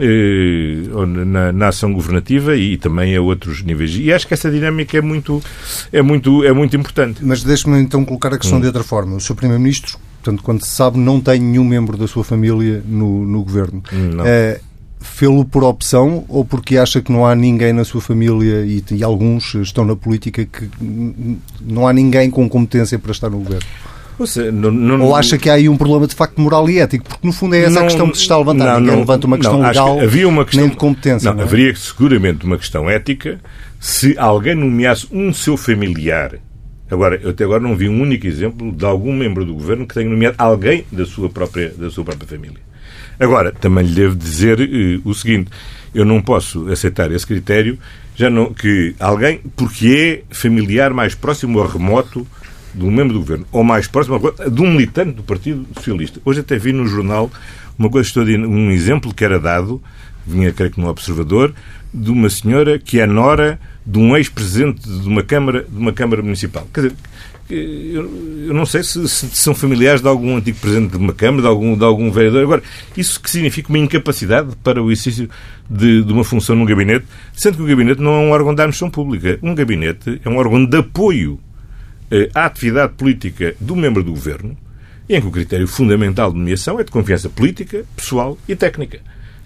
eh, na, na, ação governativa e também a outros níveis. E acho que essa dinâmica é muito, é muito, é muito importante. Mas deixe-me então colocar a questão hum. de outra forma. O Sr. Primeiro-Ministro, portanto, quando se sabe, não tem nenhum membro da sua família no, no governo. Não. É, fê-lo por opção ou porque acha que não há ninguém na sua família e, e, alguns estão na política que não há ninguém com competência para estar no governo? Seja, não, não, ou acha que há aí um problema de facto moral e ético? Porque no fundo é essa não, a questão que se está a levantar. Não, Ninguém levanta uma questão legal havia uma questão, nem de competência. Não, haveria seguramente uma questão ética se alguém nomeasse um seu familiar Agora, eu até agora não vi um único exemplo de algum membro do governo que tenha nomeado alguém da sua própria, da sua própria família. Agora, também lhe devo dizer uh, o seguinte: eu não posso aceitar esse critério já não, que alguém, porque é familiar mais próximo ou remoto de um membro do governo, ou mais próximo de um militante do Partido Socialista. Hoje até vi no jornal uma coisa, um exemplo que era dado, vinha, creio que no Observador, de uma senhora que é nora de um ex-presidente de uma Câmara, de uma Câmara Municipal. Quer dizer, eu, não sei se, se, são familiares de algum antigo presidente de uma Câmara, de algum, de algum vereador. Agora, isso que significa uma incapacidade para o exercício de, de uma função num gabinete, sendo que o gabinete não é um órgão da administração pública. Um gabinete é um órgão de apoio eh, à atividade política do membro do governo, em que o critério fundamental de nomeação é de confiança política, pessoal e técnica.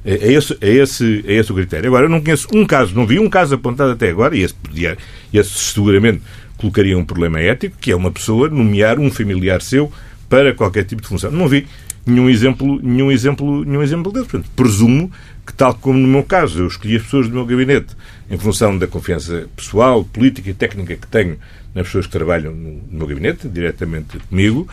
É, é esse, é, esse, é esse o critério. Agora, eu não conheço um caso, não vi um caso apontado até agora, e esse, podia, esse seguramente colocaria um problema ético, que é uma pessoa nomear um familiar seu para qualquer tipo de função. Não vi nenhum exemplo, nenhum exemplo, nenhum exemplo desse. Portanto, presumo que, tal como no meu caso, eu escolhi as pessoas do meu gabinete em função da confiança pessoal, política e técnica que tenho nas pessoas que trabalham no meu gabinete, diretamente comigo,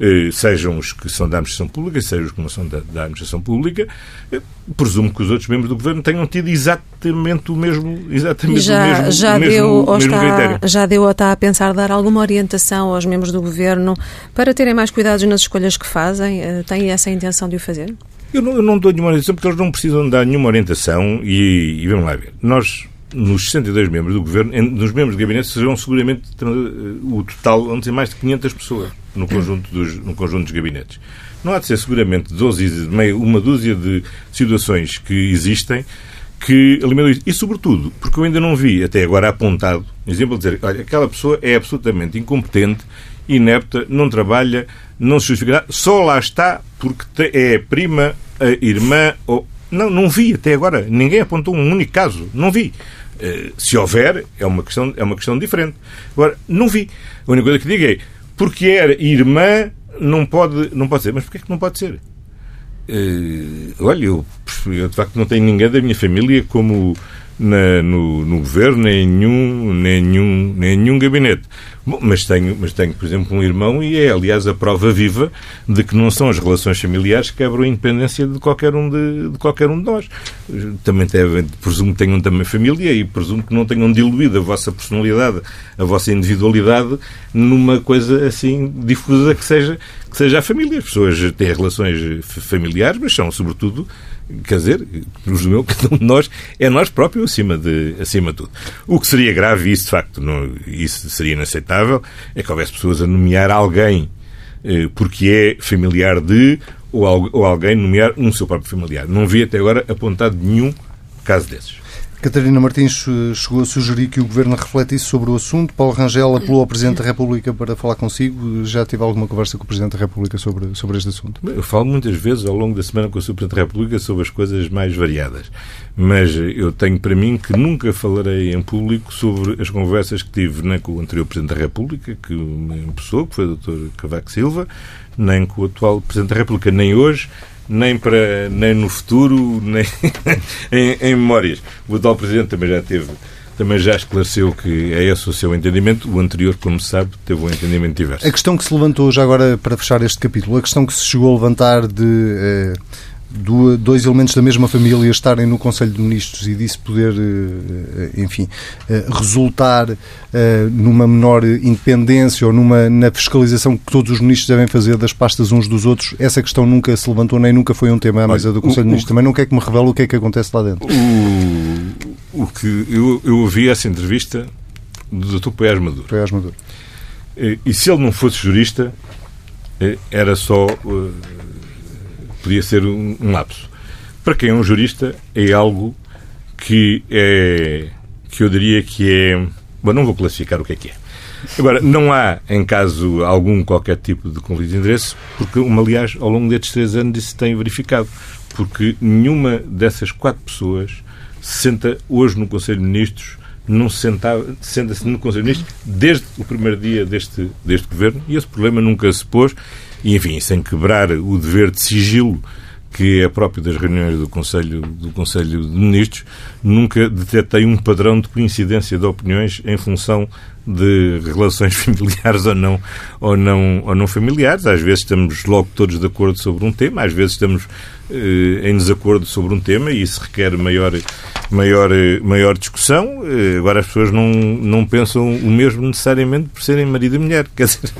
eh, sejam os que são da administração pública, sejam os que não são da, da administração pública, eh, presumo que os outros membros do governo tenham tido exatamente o mesmo, exatamente já, o mesmo, já mesmo, deu, ou mesmo está, critério. Já deu ou está a pensar dar alguma orientação aos membros do governo para terem mais cuidados nas escolhas que fazem? Eh, tem essa intenção de o fazer? Eu não, eu não dou nenhuma orientação porque eles não precisam dar nenhuma orientação e, e vamos lá ver. Nós nos 62 membros do governo, nos membros do gabinete, serão seguramente o total, vamos dizer, mais de 500 pessoas no conjunto dos, no conjunto dos gabinetes. Não há de ser seguramente 12, meio, uma dúzia de situações que existem que alimentam isso. E, sobretudo, porque eu ainda não vi até agora apontado, exemplo, dizer, olha, aquela pessoa é absolutamente incompetente, inepta, não trabalha, não se justifica, só lá está porque é prima, irmã ou. Não, não vi até agora. Ninguém apontou um único caso. Não vi. Uh, se houver, é uma, questão, é uma questão diferente. Agora, não vi. A única coisa que digo é porque era irmã, não pode, não pode ser. Mas porquê é que não pode ser? Uh, olha, eu, eu, de facto não tenho ninguém da minha família como na, no, no, governo, nem nenhum, nenhum, nenhum gabinete. Bom, mas tenho, mas tenho, por exemplo, um irmão e é, aliás, a prova viva de que não são as relações familiares que quebram a independência de qualquer um de, de qualquer um de nós. Também devem, presumo que tenham também família e presumo que não tenham diluído a vossa personalidade, a vossa individualidade numa coisa assim difusa que seja, que seja a família. As pessoas têm relações familiares, mas são, sobretudo, quer dizer, cada um de nós é nós próprios acima de, acima de tudo. O que seria grave, isso de facto não, isso seria inaceitável, é que houvesse pessoas a nomear alguém eh, porque é familiar de, ou, ou alguém nomear um seu próprio familiar. Não vi até agora apontado nenhum caso desses. Catarina Martins eh, chegou a sugerir que o Governo refletisse sobre o assunto. Paulo Rangel apelou ao Presidente da República para falar consigo. Já tive alguma conversa com o Presidente da República sobre, sobre este assunto? Eu falo muitas vezes ao longo da semana com o Sr. Presidente da República sobre as coisas mais variadas. Mas eu tenho para mim que nunca falarei em público sobre as conversas que tive nem com o anterior Presidente da República, que me empossou, que foi o Dr. Cavaco Silva, nem com o atual Presidente da República, nem hoje nem, para, nem no futuro, nem em, em, memórias. O atual Presidente também já teve, também já esclareceu que é esse o seu entendimento. O anterior, como se sabe, teve um entendimento diverso. A questão que se levantou, já agora para fechar este capítulo, a questão que se chegou a levantar de. Eh, dois elementos da mesma família estarem no Conselho de Ministros e disso poder, enfim, resultar numa menor independência ou numa, na fiscalização que todos os ministros devem fazer das pastas uns dos outros, essa questão nunca se levantou nem nunca foi um tema à mesa do Conselho de Ministros. Também não quer que me revele o que é que acontece lá dentro. O, o que eu, eu ouvi essa entrevista do Dr. Poiás Maduro. Poiás Maduro. E se ele não fosse jurista, era só podia ser um, um lapso. Para quem é um jurista, é algo que é que eu diria que é. Bom, não vou classificar o que é que é. Agora, não há, em caso algum, qualquer tipo de conflito de interesse, porque, uma, aliás, ao longo destes três anos isso tem verificado. Porque nenhuma dessas quatro pessoas se senta hoje no Conselho de Ministros, não se senta-se no Conselho de Ministros desde o primeiro dia deste, deste governo e esse problema nunca se pôs e, enfim, sem quebrar o dever de sigilo que é próprio das reuniões do Conselho, do Conselho de Ministros, nunca detetei um padrão de coincidência de opiniões em função de relações familiares ou não, ou não, ou não familiares. Às vezes estamos logo todos de acordo sobre um tema, às vezes estamos em desacordo sobre um tema e isso requer maior, maior, maior discussão. Eh, agora as pessoas não, não pensam o mesmo necessariamente por serem marido e mulher. Quer dizer,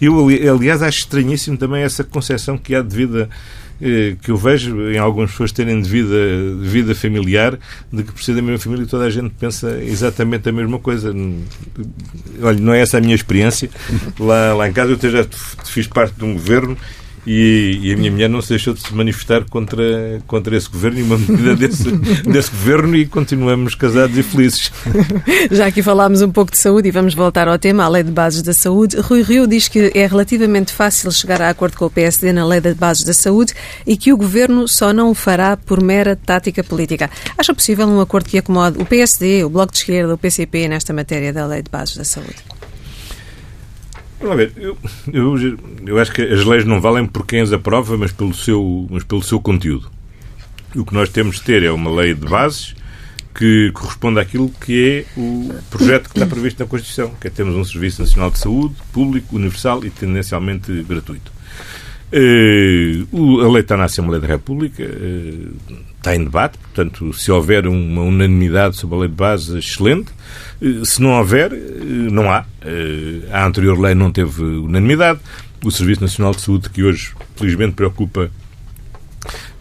eu, eu aliás acho estranhíssimo também essa concepção que há de vida eh, que eu vejo em algumas pessoas terem de vida, de vida familiar, de que ser da mesma família toda a gente pensa exatamente a mesma coisa. Olha, não é essa a minha experiência. Lá, lá em casa eu já fiz parte de um governo e, e, a minha mulher não se deixou de se manifestar contra, contra esse governo e uma medida desse, desse governo e continuamos casados e felizes. Já aqui falámos um pouco de saúde e vamos voltar ao tema, a Lei de Bases da Saúde. Rui Rio diz que é relativamente fácil chegar a acordo com o PSD na Lei de Bases da Saúde e que o governo só não o fará por mera tática política. Acha possível um acordo que acomode o PSD, o Bloco de Esquerda, o PCP nesta matéria da Lei de Bases da Saúde? Vamos ver, eu, eu, eu acho que as leis não valem por quem as aprova, mas pelo seu, mas pelo seu conteúdo. O que nós temos de ter é uma lei de bases que corresponde àquilo que é o projeto que está previsto na Constituição, que é termos um Serviço Nacional de Saúde público, universal e tendencialmente gratuito. Uh, a lei está na Assembleia da República, uh, está em debate, portanto, se houver uma unanimidade sobre a lei de base, excelente. Uh, se não houver, não há. a anterior lei não teve unanimidade. O Serviço Nacional de Saúde, que hoje, felizmente, preocupa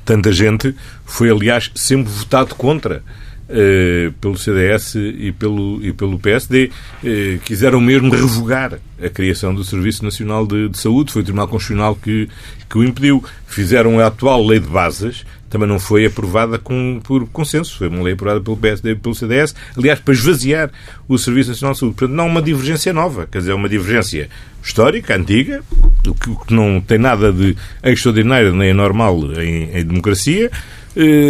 tanta gente, foi, aliás, sempre votado contra eh, pelo CDS e pelo, e pelo PSD, eh, quiseram mesmo revogar a criação do Serviço Nacional de, de, Saúde. Foi o Tribunal Constitucional que, que o impediu. Fizeram a atual lei de bases, também não foi aprovada com, por consenso. Foi uma lei aprovada pelo PSD e pelo CDS, aliás, para esvaziar o Serviço Nacional de Saúde. Portanto, não uma divergência nova, quer dizer, é uma divergência histórica, antiga, o que, não tem nada de extraordinário nem anormal em, em democracia,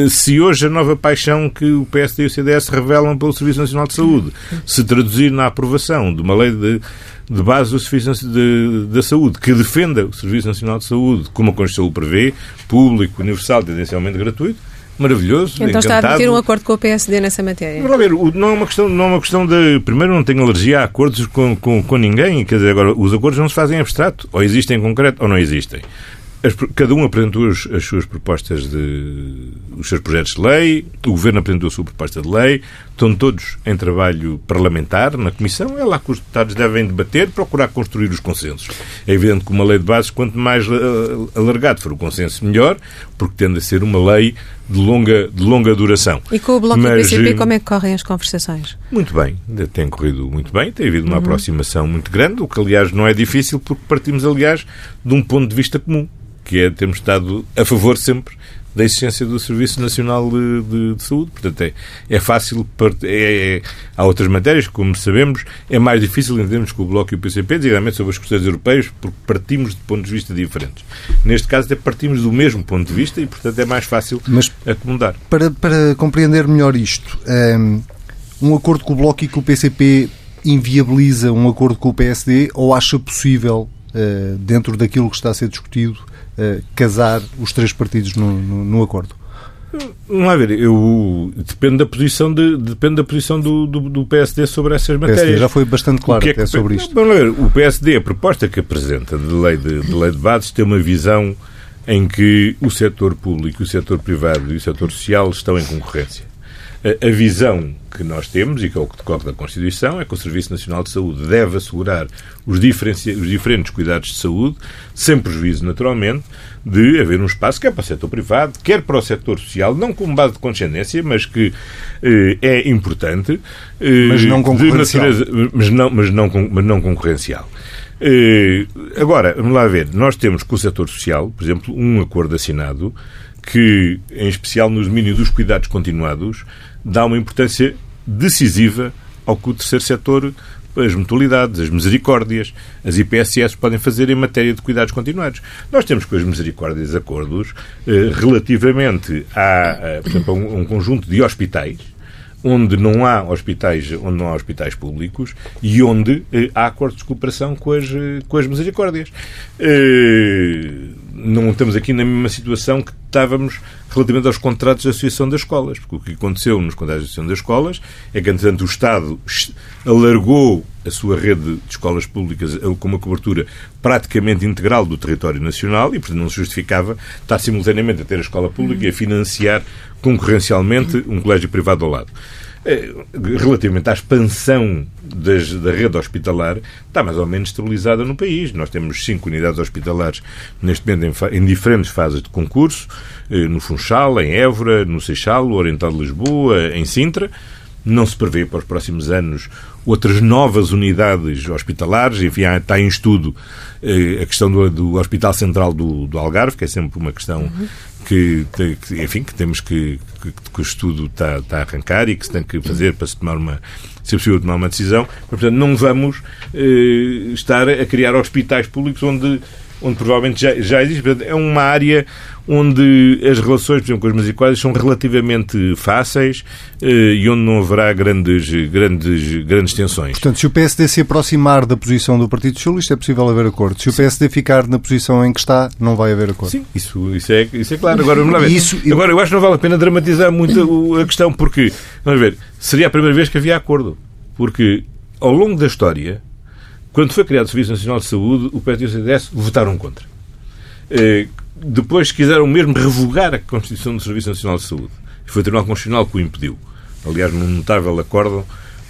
se hoje a nova paixão que o PSD e o CDS revelam pelo Serviço Nacional de Saúde se traduzir na aprovação de uma lei de, de base do Serviço de, da Saúde que defenda o Serviço Nacional de Saúde, como a Constituição prevê, público, universal, tendencialmente gratuito, maravilhoso. Então encantado. está a ter um acordo com o PSD nessa matéria. Vamos ver, não é uma questão, não é uma questão de. Primeiro, não tenho alergia a acordos com, com, com ninguém. Quer dizer, agora, os acordos não se fazem em abstrato. Ou existem em concreto ou não existem. As, cada um apresentou as, as, suas propostas de. os seus projetos de lei, o Governo apresentou a sua proposta de lei, estão todos em trabalho parlamentar na Comissão, é lá que os deputados devem debater, procurar construir os consensos. É evidente que uma lei de bases, quanto mais uh, alargado for o consenso, melhor, porque tende a ser uma lei de longa, de longa duração. E com o Bloco Mas, do PCP, eh, como é que correm as conversações? Muito bem, tem corrido muito bem, tem havido uma uhum. aproximação muito grande, o que, aliás, não é difícil, porque partimos, aliás, de um ponto de vista comum que é termos estado a favor sempre da existência do Serviço Nacional de, de, de Saúde. Portanto, é, é fácil. É, é, há outras matérias, como sabemos, é mais difícil entendermos com o Bloco e o PCP, diretamente sobre as questões europeias, porque partimos de pontos de vista diferentes. Neste caso, até partimos do mesmo ponto de vista e, portanto, é mais fácil Mas, acomodar. Para, para compreender melhor isto, um, um acordo com o Bloco e com o PCP inviabiliza um acordo com o PSD ou acha possível, dentro daquilo que está a ser discutido, uh, casar os três partidos no, no, no acordo? Não a ver, eu depende da posição de, depende da posição do, do, do PSD sobre essas matérias. PSD já foi bastante claro é até que, sobre isto. Vamos ver, o PSD a proposta que apresenta de lei de, de lei de bases tem uma visão em que o setor público, o setor privado e o setor social estão em concorrência. A, visão que nós temos, e que é o que decorre da Constituição, é que o Serviço Nacional de Saúde deve assegurar os, os diferentes cuidados de saúde, sem prejuízo, naturalmente, de haver um espaço, quer para o setor privado, quer para o setor social, não como base de condescendência, mas que eh, é importante. Eh, mas não concorrencial. Natureza, mas, não, mas, não, mas não concorrencial. Eh, agora, vamos lá ver, nós temos com o setor social, por exemplo, um acordo assinado que, em especial no domínio dos cuidados continuados, dá uma importância decisiva ao que o terceiro setor, as mutualidades, as misericórdias, as IPSS podem fazer em matéria de cuidados continuados. Nós temos com as misericórdias acordos eh, relativamente a, a, por exemplo, a um, a um conjunto de hospitais onde não há hospitais, onde não há hospitais públicos e onde eh, há acordos de cooperação com as, eh, com as misericórdias. Eh, não estamos aqui na mesma situação que estávamos relativamente aos contratos de associação das escolas, porque o que aconteceu nos contratos de associação das escolas é que, entretanto, o Estado alargou a sua rede de escolas públicas eh, com uma cobertura praticamente integral do território nacional e, portanto, não se justificava estar simultaneamente a ter a escola pública e a financiar concorrencialmente um colégio privado ao lado. Eh, relativamente à expansão das, da rede hospitalar, está mais ou menos estabilizada no país. Nós temos cinco unidades hospitalares neste momento em, em diferentes fases de concurso, eh, no Funchal, em Évora, no Seixal, no Oriental de Lisboa, em Sintra. Não se prevê para os próximos anos outras novas unidades hospitalares. Enfim, está em estudo a questão do, do Hospital Central do, do, Algarve, que é sempre uma questão uhum que, que, enfim, que temos que, que, que o estudo está, está, a arrancar e que se tem que fazer para se tomar uma, se é possível tomar uma decisão. Mas, portanto, não vamos eh, estar a criar hospitais públicos onde onde provavelmente já, já existe. Portanto, é uma área onde as relações, por exemplo, com as musiquais são relativamente fáceis eh, e onde não haverá grandes, grandes, grandes tensões. Portanto, se o PSD se aproximar da posição do Partido Socialista, é possível haver acordo. Se o PSD ficar na posição em que está, não vai haver acordo. Sim, isso, isso, é, isso é claro. Agora, vamos lá ver. Isso, Agora, eu acho que não vale a pena dramatizar muito a questão, porque, vamos ver, seria a primeira vez que havia acordo. Porque, ao longo da história, quando foi criado o Serviço Nacional de Saúde, o PSD e o CDS votaram contra. Eh, depois quiseram mesmo revogar a Constituição do Serviço Nacional de Saúde. Foi o Tribunal Constitucional que o impediu. Aliás, num notável acórdão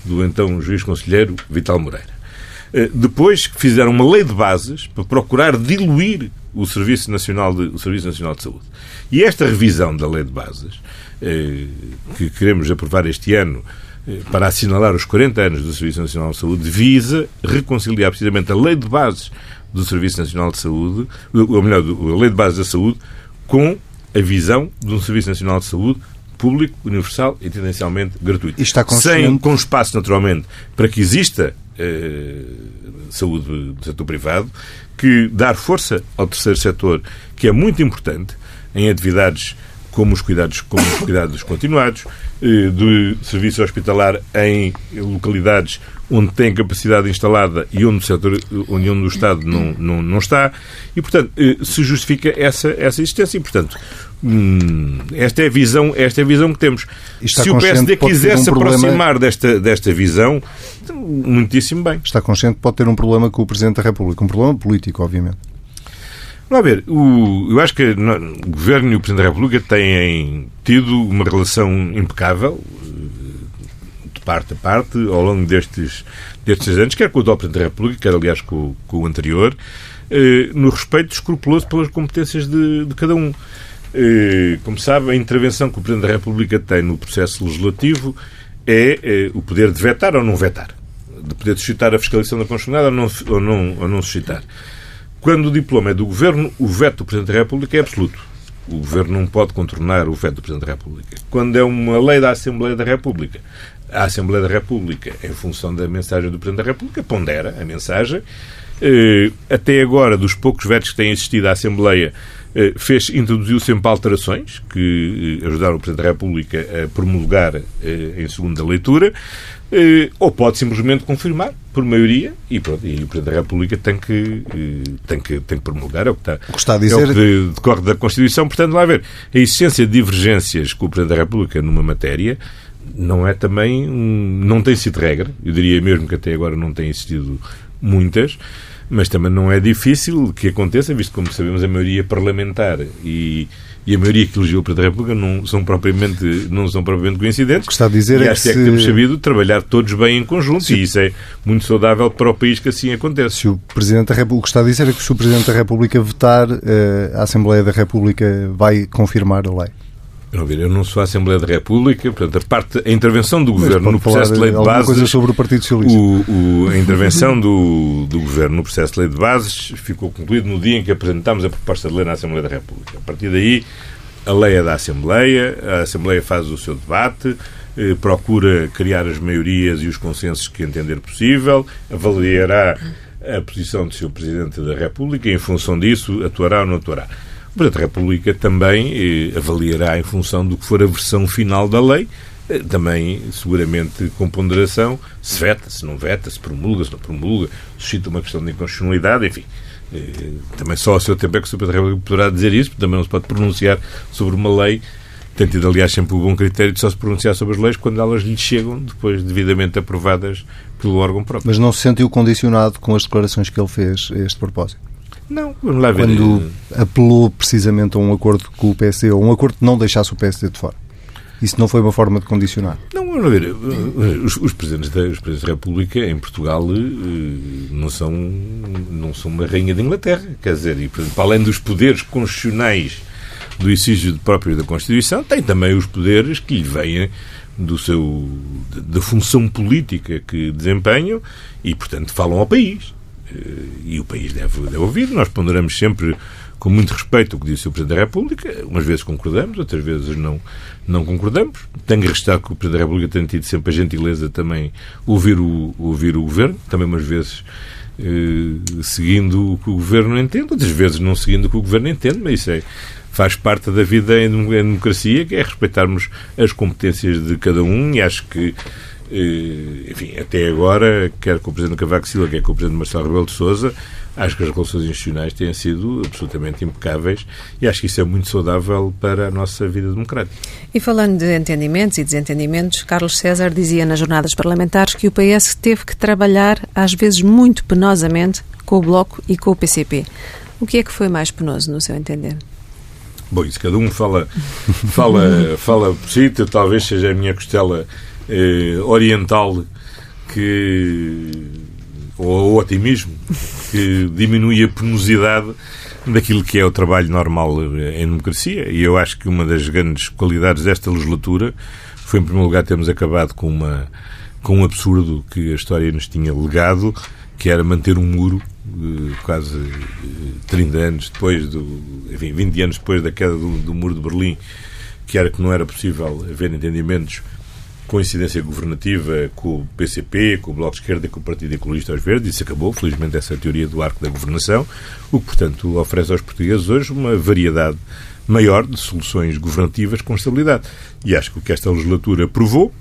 do então juiz conselheiro Vital Moreira. Eh, depois fizeram uma lei de bases para procurar diluir o Serviço Nacional de, o Serviço Nacional de Saúde. E esta revisão da lei de bases, eh, que queremos aprovar este ano, para assinalar os 40 anos do Serviço Nacional de Saúde, visa reconciliar precisamente a lei de bases do Serviço Nacional de Saúde, ou melhor, a lei de bases da saúde, com a visão de um Serviço Nacional de Saúde público, universal e tendencialmente gratuito. está Sem, com espaço, naturalmente, para que exista eh, saúde do setor privado, que dar força ao terceiro setor, que é muito importante em atividades como os cuidados, como os cuidados continuados, eh, de serviço hospitalar em localidades onde tem capacidade instalada e onde o, setor, onde, o Estado não, não, não está, e, portanto, eh, se justifica essa, essa existência. E, portanto, hum, esta, é a visão, esta é a visão que temos. Se o PSD quiser um se problema... aproximar desta, desta visão, muitíssimo bem. Está consciente que pode ter um problema com o Presidente da República, um problema político, obviamente. Vamos ver, o, eu acho que o Governo e o Presidente da República têm tido uma relação impecável, de parte a parte, ao longo destes, destes anos, quer com o do Presidente da República, quer, aliás, com, com o anterior, eh, no respeito escrupuloso pelas competências de, de cada um. Eh, como sabe, a intervenção que o Presidente da República tem no processo legislativo é eh, o poder de vetar ou não vetar, de poder suscitar a fiscalização da Constitucionalidade ou não, ou não, ou não suscitar. Quando o diploma é do Governo, o veto do Presidente da República é absoluto. O Governo não pode contornar o veto do Presidente da República. Quando é uma lei da Assembleia da República, a Assembleia da República, em função da mensagem do Presidente da República, pondera a mensagem. Eh, até agora, dos poucos vetos que têm existido à Assembleia, eh, fez, introduziu sempre alterações que eh, ajudaram o Presidente da República a promulgar em segunda leitura. Eh, ou pode simplesmente confirmar por maioria e, pronto, e o Presidente da República tem que, eh, tem que, tem que promulgar, é o que está, está a dizer. É o que decorre da Constituição. Portanto, vai haver a essência de divergências com o Presidente da República numa matéria não é também, não tem sido regra, eu diria mesmo que até agora não tem existido muitas, mas também não é difícil que aconteça, visto como sabemos a maioria parlamentar e, e a maioria que elegeu o Presidente da República não são propriamente, não são propriamente coincidentes. O que está a dizer e é acho que, é que temos sabido trabalhar todos bem em conjunto se... e isso é muito saudável para o país que assim acontece. Se o Presidente da República, o que está a dizer é que se o Presidente da República votar, eh, a Assembleia da República vai confirmar a lei. Não, eu não sou a Assembleia da República, portanto, a, parte, a intervenção do Governo no processo de lei de bases... coisa sobre o Partido Socialista. O, o, a intervenção do, do Governo no processo de lei de bases ficou concluída no dia em que apresentámos a proposta de lei na Assembleia da República. A partir daí, a lei é da Assembleia, a Assembleia faz o seu debate, eh, procura criar as maiorias e os consensos que entender possível, avaliará a posição do seu Presidente da República e, em função disso, atuará ou não atuará. Presidente da República também eh, avaliará em função do que for a versão final da lei, eh, também, seguramente, com ponderação, se veta, se não veta, se promulga, se não promulga, suscita uma questão de inconstitucionalidade, enfim. Eh, também só ao seu tempo é que o da República poderá dizer isso, porque também não se pode pronunciar sobre uma lei. Tem tido, aliás, sempre o bom critério de só se pronunciar sobre as leis quando elas lhe chegam, depois devidamente aprovadas pelo órgão próprio. Mas não se sentiu condicionado com as declarações que ele fez a este propósito? Não, vamos lá ver. Quando apelou precisamente a um acordo com o PSD, ou um acordo que não deixasse o PSD de fora. Isso não foi uma forma de condicionar? Não, vamos ver. Os, os, presidentes da, os presidentes da República em Portugal eh, não são, não são uma rainha de Inglaterra. Quer dizer, e, para além dos poderes constitucionais do exígio próprio da Constituição, tem também os poderes que lhe vêm do seu, da função política que desempenham e, portanto, falam ao país. Eh, e o país deve, deve ouvir. Nós ponderamos sempre com muito respeito o que disse o Presidente da República. Umas vezes concordamos, outras vezes não, não concordamos. Tenho restar que o Presidente da República tem tido sempre a gentileza também ouvir o, ouvir o Governo, também umas vezes eh, seguindo o que o Governo entende, outras vezes não seguindo o que o Governo entende, mas isso é, faz parte da vida em democracia, que é respeitarmos as competências de cada um e acho que enfim, até agora, quer com o Presidente Cavaco Silva, quer com o Presidente Marcelo Rebelo de Sousa, acho que as relações institucionais têm sido absolutamente impecáveis e acho que isso é muito saudável para a nossa vida democrática. E falando de entendimentos e desentendimentos, Carlos César dizia nas jornadas parlamentares que o PS teve que trabalhar, às vezes muito penosamente, com o Bloco e com o PCP. O que é que foi mais penoso, no seu entender? Bom, isso cada um fala, fala, fala por si, talvez seja a minha costela eh, oriental que ou o otimismo que diminui a penosidade daquilo que é o trabalho normal em democracia. E eu acho que uma das grandes qualidades desta legislatura foi, em primeiro lugar, termos acabado com, uma, com um absurdo que a história nos tinha legado, que era manter um muro eh, quase 30 eh, anos depois do, enfim, 20 anos depois da queda do, do muro de Berlim, que era que não era possível haver entendimentos coincidência governativa com o PCP, com o Bloco de Esquerda e com o Partido Ecologista aos Verdes. Isso acabou, felizmente, essa teoria do arco da governação, o que, portanto, oferece aos portugueses hoje uma variedade maior de soluções governativas com estabilidade. E acho que o que esta legislatura provou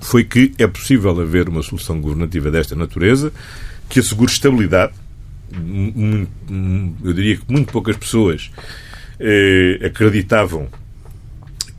foi que é possível haver uma solução governativa desta natureza que assegure estabilidade. Eu diria que muito poucas pessoas eh, acreditavam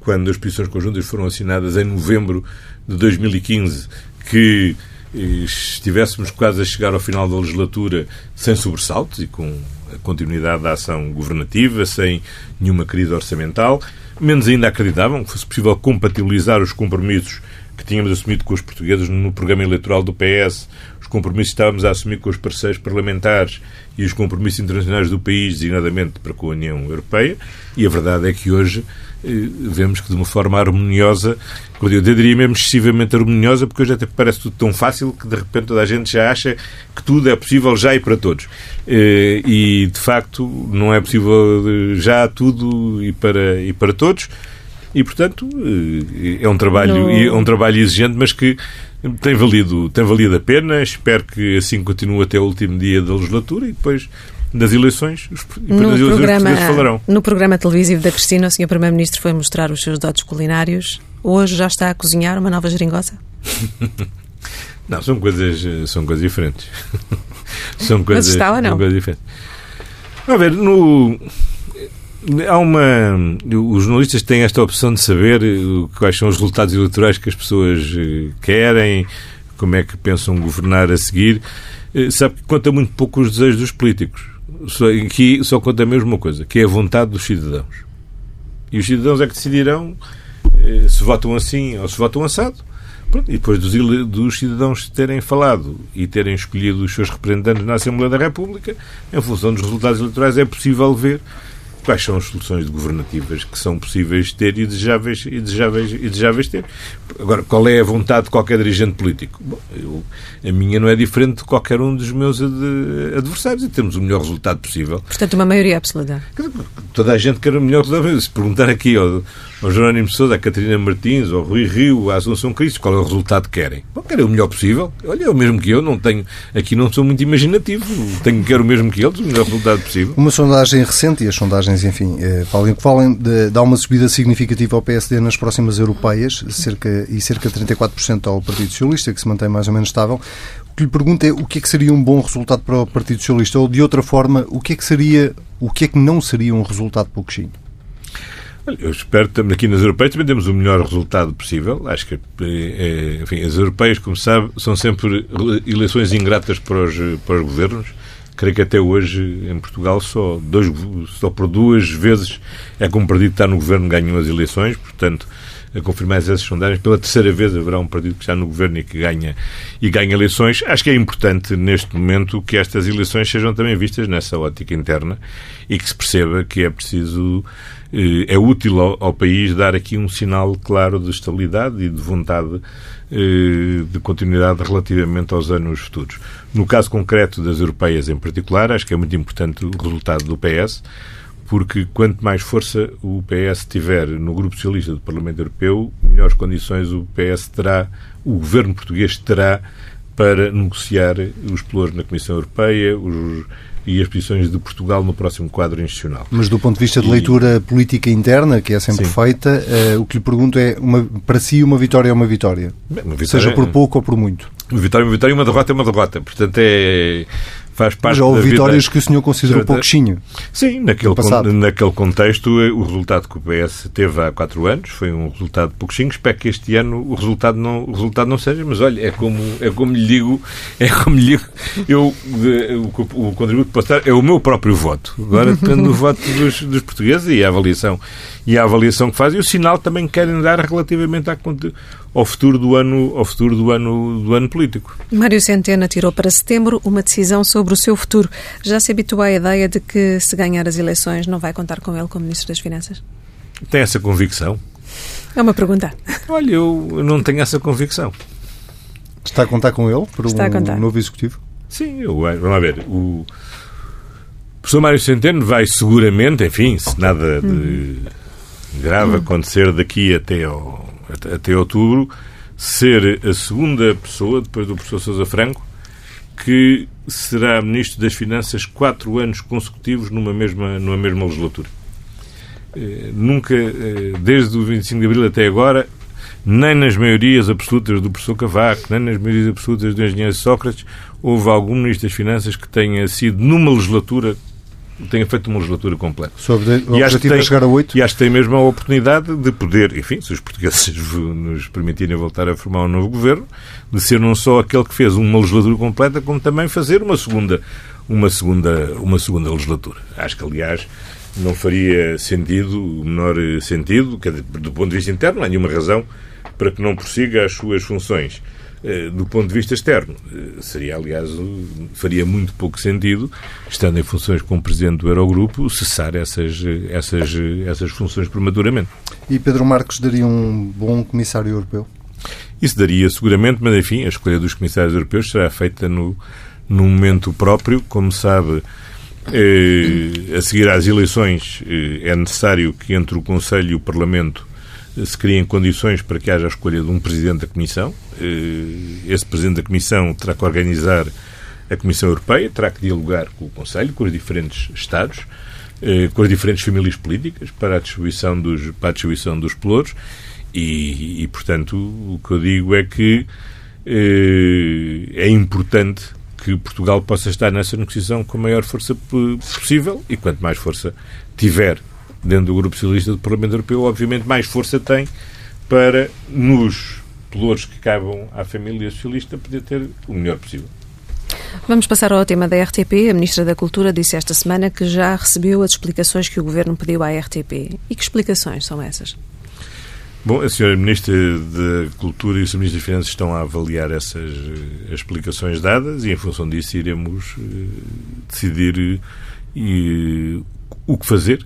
quando as posições conjuntas foram assinadas em novembro de 2015, que eh, estivéssemos quase a chegar ao final da legislatura sem sobressaltos e com a continuidade da ação governativa, sem nenhuma crise orçamental. Menos ainda acreditavam que fosse possível compatibilizar os compromissos que tínhamos assumido com os portugueses no programa eleitoral do PS, os compromissos que estávamos a assumir com os parceiros parlamentares e os compromissos internacionais do país, designadamente para com a União Europeia. E a verdade é que hoje vemos que de uma forma harmoniosa, eu diria mesmo excessivamente harmoniosa, porque hoje até parece tudo tão fácil que de repente toda a gente já acha que tudo é possível já e para todos. Eh, e de facto não é possível eh, já tudo e para, e para todos. E portanto eh, é um trabalho, é um trabalho exigente, mas que tem valido, tem valido a pena. Espero que assim continue até o último dia da legislatura e depois das eleições, os, no das eleições programa, falarão. No programa televisivo da Cristina, o Sr. Primeiro-Ministro foi mostrar os seus dotes culinários. Hoje já está a cozinhar uma nova geringosa? Não, são coisas, são coisas diferentes. são coisas, Mas está ou não? Diferentes. A ver, no, há uma. Os jornalistas têm esta opção de saber quais são os resultados eleitorais que as pessoas eh, querem, como é que pensam governar a seguir. Eh, sabe que conta muito pouco os desejos dos políticos. Só, aqui só conta a mesma coisa, que é a vontade dos cidadãos. E os cidadãos é que decidirão eh, se votam assim ou se votam assado. Pronto, e depois dos, dos, cidadãos terem falado e terem escolhido os seus representantes na Assembleia da República, em função dos resultados eleitorais, é possível ver quais são as soluções governativas que são possíveis ter e desejáveis, e desejáveis, e desejáveis ter. Agora, qual é a vontade de qualquer dirigente político? Bom, eu, a minha não é diferente de qualquer um dos meus adversários e temos o melhor resultado possível. Portanto, uma maioria absoluta. Toda a gente quer o melhor resultado. Se perguntar aqui ao, ao Jerónimo Sousa, à Catarina Martins, ao Rui Rio, à Assunção Cristo, qual é o resultado que querem? Bom, querem o melhor possível. Olha, o mesmo que eu, não tenho, aqui não sou muito imaginativo, tenho, quero o mesmo que eles, o melhor resultado possível. Uma sondagem recente, e as sondagens, enfim, eh, falem que falem, dá uma subida significativa ao PSD nas próximas europeias, cerca, e cerca de 34% ao Partido Socialista, que se mantém mais ou menos estável. O que lhe pergunto é o que é que seria um bom resultado para o Partido Socialista, ou de outra forma, o que é que seria, o que é que não seria um resultado pouquinho? Eu espero que aqui nas europeias também temos o melhor resultado possível. Acho que, é, enfim, as europeias, como sabe, são sempre eleições ingratas para os, para os governos. Creio que até hoje, em Portugal, só, dois, só por duas vezes é que um partido que está no governo ganhou as eleições. Portanto, a confirmar essas sondagens, pela terceira vez haverá um partido que está no governo e que ganha, e ganha eleições. Acho que é importante, neste momento, que estas eleições sejam também vistas nessa ótica interna e que se perceba que é preciso eh, é útil ao, ao, país dar aqui um sinal claro de estabilidade e de vontade eh, de continuidade relativamente aos anos futuros. No caso concreto das europeias em particular, acho que é muito importante o resultado do PS, porque quanto mais força o PS tiver no Grupo Socialista do Parlamento Europeu, melhores condições o PS terá, o governo português terá para negociar os pelouros na Comissão Europeia, os e as posições de Portugal no próximo quadro institucional. Mas do ponto de vista de leitura e... política interna, que é sempre Sim. feita, uh, o que lhe pergunto é, uma, para si, uma vitória é uma vitória? Bem, uma vitória Seja por pouco ou por muito? Uma vitória é uma vitória e uma derrota é uma derrota. Portanto, é faz parte Já houve vitórias vida. que o senhor considerou pouquinho. Sim, naquele, con naquele contexto, eh, o resultado que o PS teve há quatro anos foi um resultado pouquinho. Espero que este ano o resultado não, o resultado não seja, mas olha, é como, é como lhe digo, é como lhe digo, eu, o, o contributo que posso dar é o meu próprio voto. Agora depende do voto dos, dos portugueses e a avaliação e a avaliação que fazem, e o sinal também querem dar relativamente à, ao futuro do ano, ao futuro do ano, do ano político. Mário Centeno tirou para setembro uma decisão sobre o seu futuro. Já se habituou à ideia de que se ganhar as eleições não vai contar com ele como ministro das Finanças? Tem essa convicção? É uma pergunta. Olha, eu não tenho essa convicção. Está a contar com ele para um novo executivo? Sim, eu, vamos ver. O professor Mário Centeno vai seguramente, enfim, se nada de hum grave acontecer daqui até, ao, até outubro, ser a segunda pessoa, depois do professor Sousa Franco, que será Ministro das Finanças quatro anos consecutivos numa mesma, numa mesma legislatura. Eh, nunca, eh, desde o 25 de Abril até agora, nem nas maiorias absolutas do professor Cavaco, nem nas maiorias absolutas do engenheiro Sócrates, houve algum Ministro das Finanças que tenha sido, numa legislatura, tenha feito uma legislatura completa. Sobre o e acho que tem, chegar a oito? E acho que tem mesmo a oportunidade de poder, enfim, se os portugueses nos permitirem voltar a formar um novo governo, de ser não só aquele que fez uma legislatura completa, como também fazer uma segunda, uma segunda, uma segunda legislatura. Acho que, aliás, não faria sentido, o menor sentido, do ponto de vista interno, não há nenhuma razão para que não prossiga as suas funções do ponto de vista externo. Eh, seria, aliás, faria muito pouco sentido, estando em funções como Presidente do Eurogrupo, cessar essas, essas, essas funções prematuramente. E Pedro Marcos daria um bom Comissário Europeu? Isso daria, seguramente, mas, enfim, a escolha dos Comissários Europeus será feita no, no momento próprio. Como sabe, eh, a seguir às eleições, eh, é necessário que entre o Conselho e o Parlamento se criem condições para que haja a escolha de um Presidente da Comissão. Eh, esse Presidente da Comissão terá que organizar a Comissão Europeia, terá que dialogar com o Conselho, com os diferentes Estados, eh, com as diferentes famílias políticas para a distribuição dos, para a distribuição dos pelouros e, e, portanto, o que eu digo é que eh, é importante que Portugal possa estar nessa negociação com a maior força possível e quanto mais força tiver dentro do Grupo Socialista do Parlamento Europeu, obviamente mais força tem para, nos pelouros que cabam à família socialista, poder ter o melhor possível. Vamos passar ao tema da RTP. A Ministra da Cultura disse esta semana que já recebeu as explicações que o Governo pediu à RTP. E que explicações são essas? Bom, a senhora Ministra da Cultura e o Sr. Ministro das Finanças estão a avaliar essas uh, explicações dadas e, em função disso, iremos uh, decidir uh, o que fazer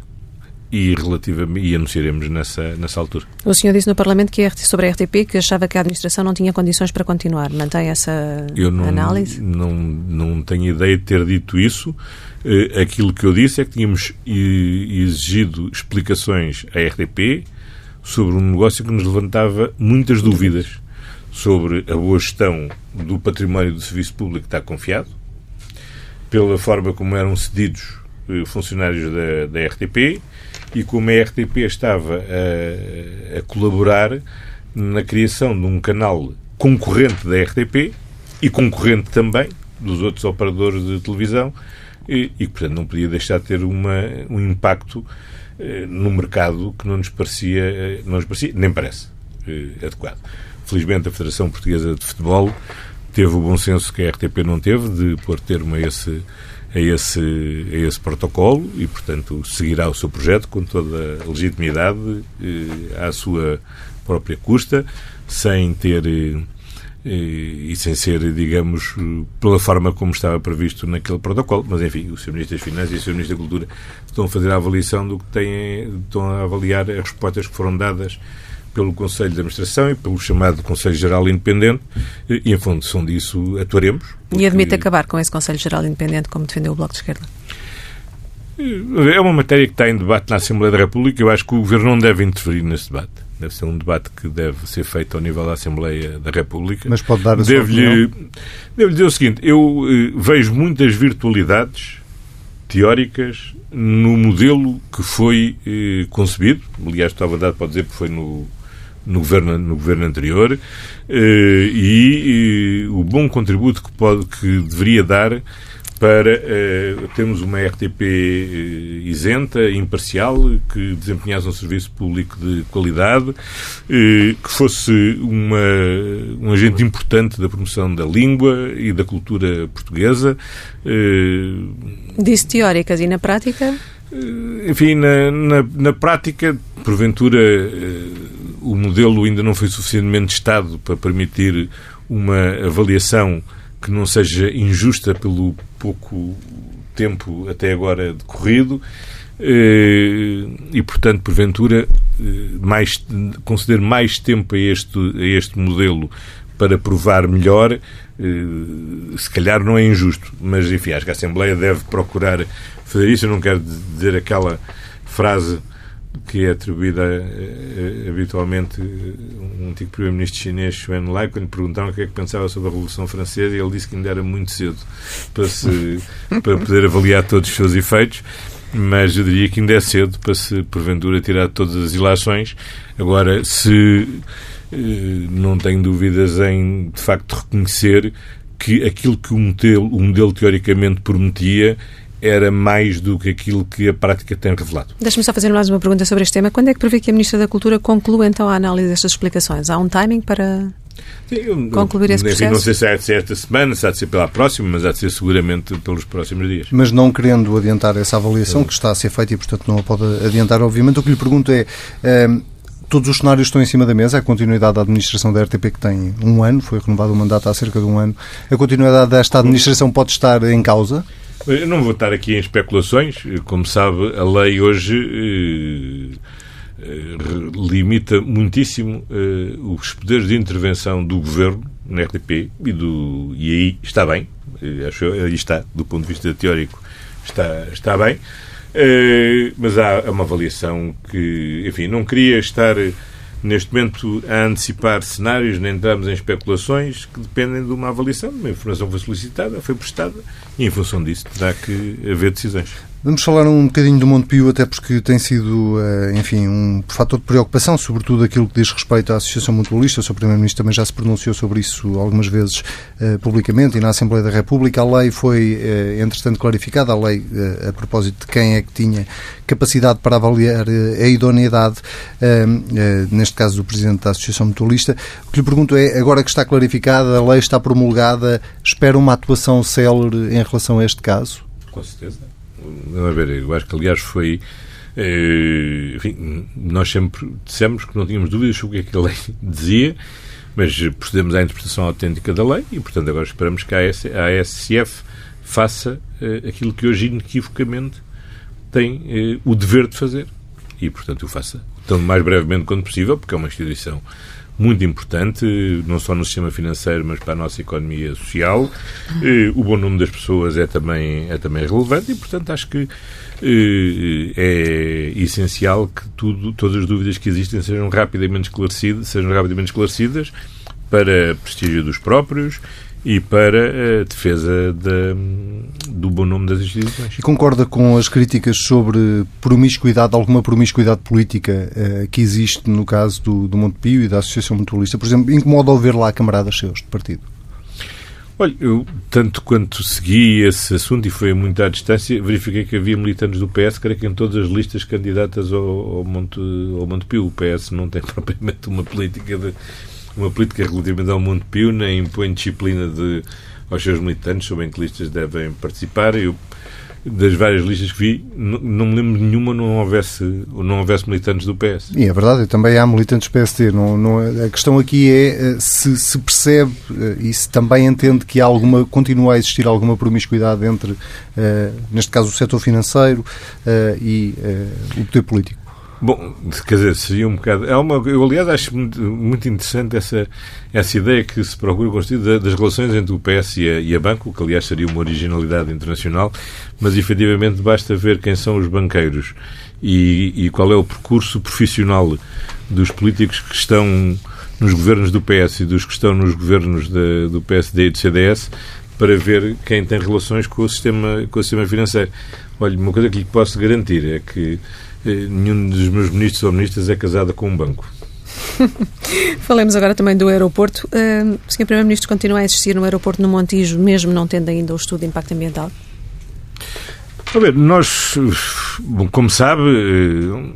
e, relativamente, e anunciaremos nessa, nessa altura. O senhor disse no Parlamento que sobre a RTP que achava que a administração não tinha condições para continuar. Mantém essa Eu não, análise? Não, não tenho ideia de ter dito isso. Aquilo que eu disse é que tínhamos exigido explicações à RTP sobre um negócio que nos levantava muitas dúvidas sobre a boa gestão do património do serviço público que está confiado, pela forma como eram cedidos eh, funcionários da, da RTP e como a RTP estava a, a colaborar na criação de um canal concorrente da RTP e concorrente também dos outros operadores de televisão e, e portanto, não podia deixar de ter uma, um impacto eh, no mercado que não nos parecia, eh, não nos parecia nem parece eh, adequado. Felizmente a Federação Portuguesa de Futebol teve o bom senso que a RTP não teve de pôr termo a esse, a esse, a esse protocolo e, portanto, seguirá o seu projeto com toda a legitimidade à sua própria custa, sem ter e, sem ser, digamos, pela forma como estava previsto naquele protocolo. Mas, enfim, o Sr. Ministro das Finanças e o Sr. Ministro da Cultura estão a fazer a avaliação do que têm, estão a avaliar as respostas que foram dadas pelo Conselho de Administração e pelo chamado Conselho Geral Independente e, em função disso, atuaremos. Porque... E admite acabar com esse Conselho Geral Independente, como defendeu o Bloco de Esquerda? É uma matéria que está em debate na Assembleia da República. Eu acho que o Governo não deve interferir nesse debate. Deve ser um debate que deve ser feito ao nível da Assembleia da República. Mas pode dar a devo sua opinião? Devo dizer o seguinte, eu eh, vejo muitas virtualidades teóricas no modelo que foi eh, concebido. Aliás, estava dado para dizer que foi no, no, governo, no governo anterior. Eh, e, e o bom contributo que, pode, que deveria dar para uh, termos uma RTP eh, isenta, imparcial, que desempenhasse um serviço público de qualidade, que fosse uma, um agente importante da promoção da língua e da cultura portuguesa. Disse teóricas e na prática? Enfim, na, na, na prática, porventura, o modelo ainda não foi suficientemente estado para permitir uma avaliação que não seja injusta pelo pouco tempo até agora decorrido eh, e, portanto, porventura, eh, mais, conceder mais tempo a este, a este modelo para provar melhor, eh, se calhar não é injusto, mas enfim, acho que a Assembleia deve procurar fazer isso. Eu não quero dizer aquela frase que é atribuída uh, habitualmente um antigo primeiro-ministro chinês, Xuan Lai, quando lhe perguntaram o que é que pensava sobre a Revolução Francesa, e ele disse que ainda era muito cedo para, se, para poder avaliar todos os seus efeitos, mas eu diria que ainda é cedo para se, porventura, tirar todas as ilações. Agora, se não tenho dúvidas em, de facto, reconhecer que aquilo que o modelo, o modelo teoricamente prometia era mais do que aquilo que a prática tem revelado. Deixe-me só fazer mais uma pergunta sobre este tema. Quando é que prevê que a Ministra da Cultura conclua então a análise destas explicações? Há um timing para Sim, concluir esse processo? não sei se há de ser esta semana, se há de ser pela próxima, mas há de ser seguramente pelos próximos dias. Mas não querendo adiantar essa avaliação que está a ser feita e, portanto, não a pode adiantar, obviamente, o que lhe pergunto é... Ehm, todos os cenários estão em cima da mesa. A continuidade da administração da RTP, que tem um ano, foi renovado o mandato há cerca de um ano. A continuidade desta administração pode estar em causa? Eu não vou estar aqui em especulações. Como sabe, a lei hoje eh, eh limita muitíssimo eh, os poderes de intervenção do governo na RTP e, do, e aí está bem. Eh, acho aí está, do ponto de vista teórico, está, está bem. Eh, mas há uma avaliação que, enfim, não queria estar neste momento a antecipar cenários, nem entramos em especulações que dependem de uma avaliação. Uma informação foi solicitada, foi prestada e, em função disso, terá que haver decisões. Vamos falar um bocadinho do Montepio, até porque tem sido, eh, enfim, um fator de preocupação, sobretudo aquilo que diz respeito à Associação Mutualista. O Sr. Primeiro-Ministro também já se pronunciou sobre isso algumas vezes uh, publicamente e na Assembleia da República. A lei foi, uh, entretanto, clarificada, a lei a propósito de quem é que tinha capacidade para avaliar a idoneidade, neste caso do Presidente da Associação Mutualista. O que lhe pergunto é, agora que está clarificada, a lei está promulgada, espera uma atuação célere em relação a este caso? Com certeza Vamos ver, eu acho que aliás foi. Eh, enfim, nós sempre dissemos que não tínhamos dúvidas sobre o que é que a lei dizia, mas procedemos à interpretação autêntica da lei e, portanto, agora esperamos que a ASF faça eh, aquilo que hoje inequivocamente tem eh, o dever de fazer. E, portanto, o faça tão mais brevemente quanto possível, porque é uma instituição muito importante, não só no sistema financeiro, mas para a nossa economia social. Eh, o bom número das pessoas é também, é também relevante e, portanto, acho que eh, é essencial que tudo, todas as dúvidas que existem sejam rapidamente esclarecidas, sejam rapidamente esclarecidas para prestígio dos próprios e para a defesa do bom nome das instituições. E concorda com as críticas sobre promiscuidade, alguma promiscuidade política eh, que existe no caso do, do Montepio e da Associação Mutualista? Por exemplo, incomoda ver lá camaradas seus de partido? Olha, eu, tanto quanto segui esse assunto e foi a muito à distância, verifiquei que havia militantes do PS, creio que em todas as listas candidatas ao, ao, Monte, ao Montepio. O PS não tem propriamente uma política de uma política relativamente ao Montepio, nem impõe disciplina de, aos seus militantes sobre em que listas devem participar. Eu, das várias listas que vi, não, não me lembro de nenhuma não houvesse, não houvesse militantes do PS. E é verdade, também há militantes do PST. Não, não, a questão aqui é eh, se se percebe eh, e se também entende que há alguma, continua a existir alguma promiscuidade entre, uh, neste caso, o setor financeiro uh, e uh, o poder político. Bom, quer dizer, seria um bocado. É uma, eu, aliás, acho muito, muito interessante essa, essa ideia que se procura construir das relações entre o PS e a, e a Banco, que, aliás, seria uma originalidade internacional, mas efetivamente basta ver quem são os banqueiros e, e qual é o percurso profissional dos políticos que estão nos governos do PS e dos que estão nos governos de, do PSD e do CDS para ver quem tem relações com o sistema, com o sistema financeiro. Olha, uma coisa que lhe posso garantir é que nenhum dos meus ministros ou ministras é casada com um banco. Falemos agora também do aeroporto. Uh, o Sr. Primeiro-Ministro continua a existir no aeroporto no Montijo, mesmo não tendo ainda o estudo de impacto ambiental? A ver, nós, bom, como sabe, eh,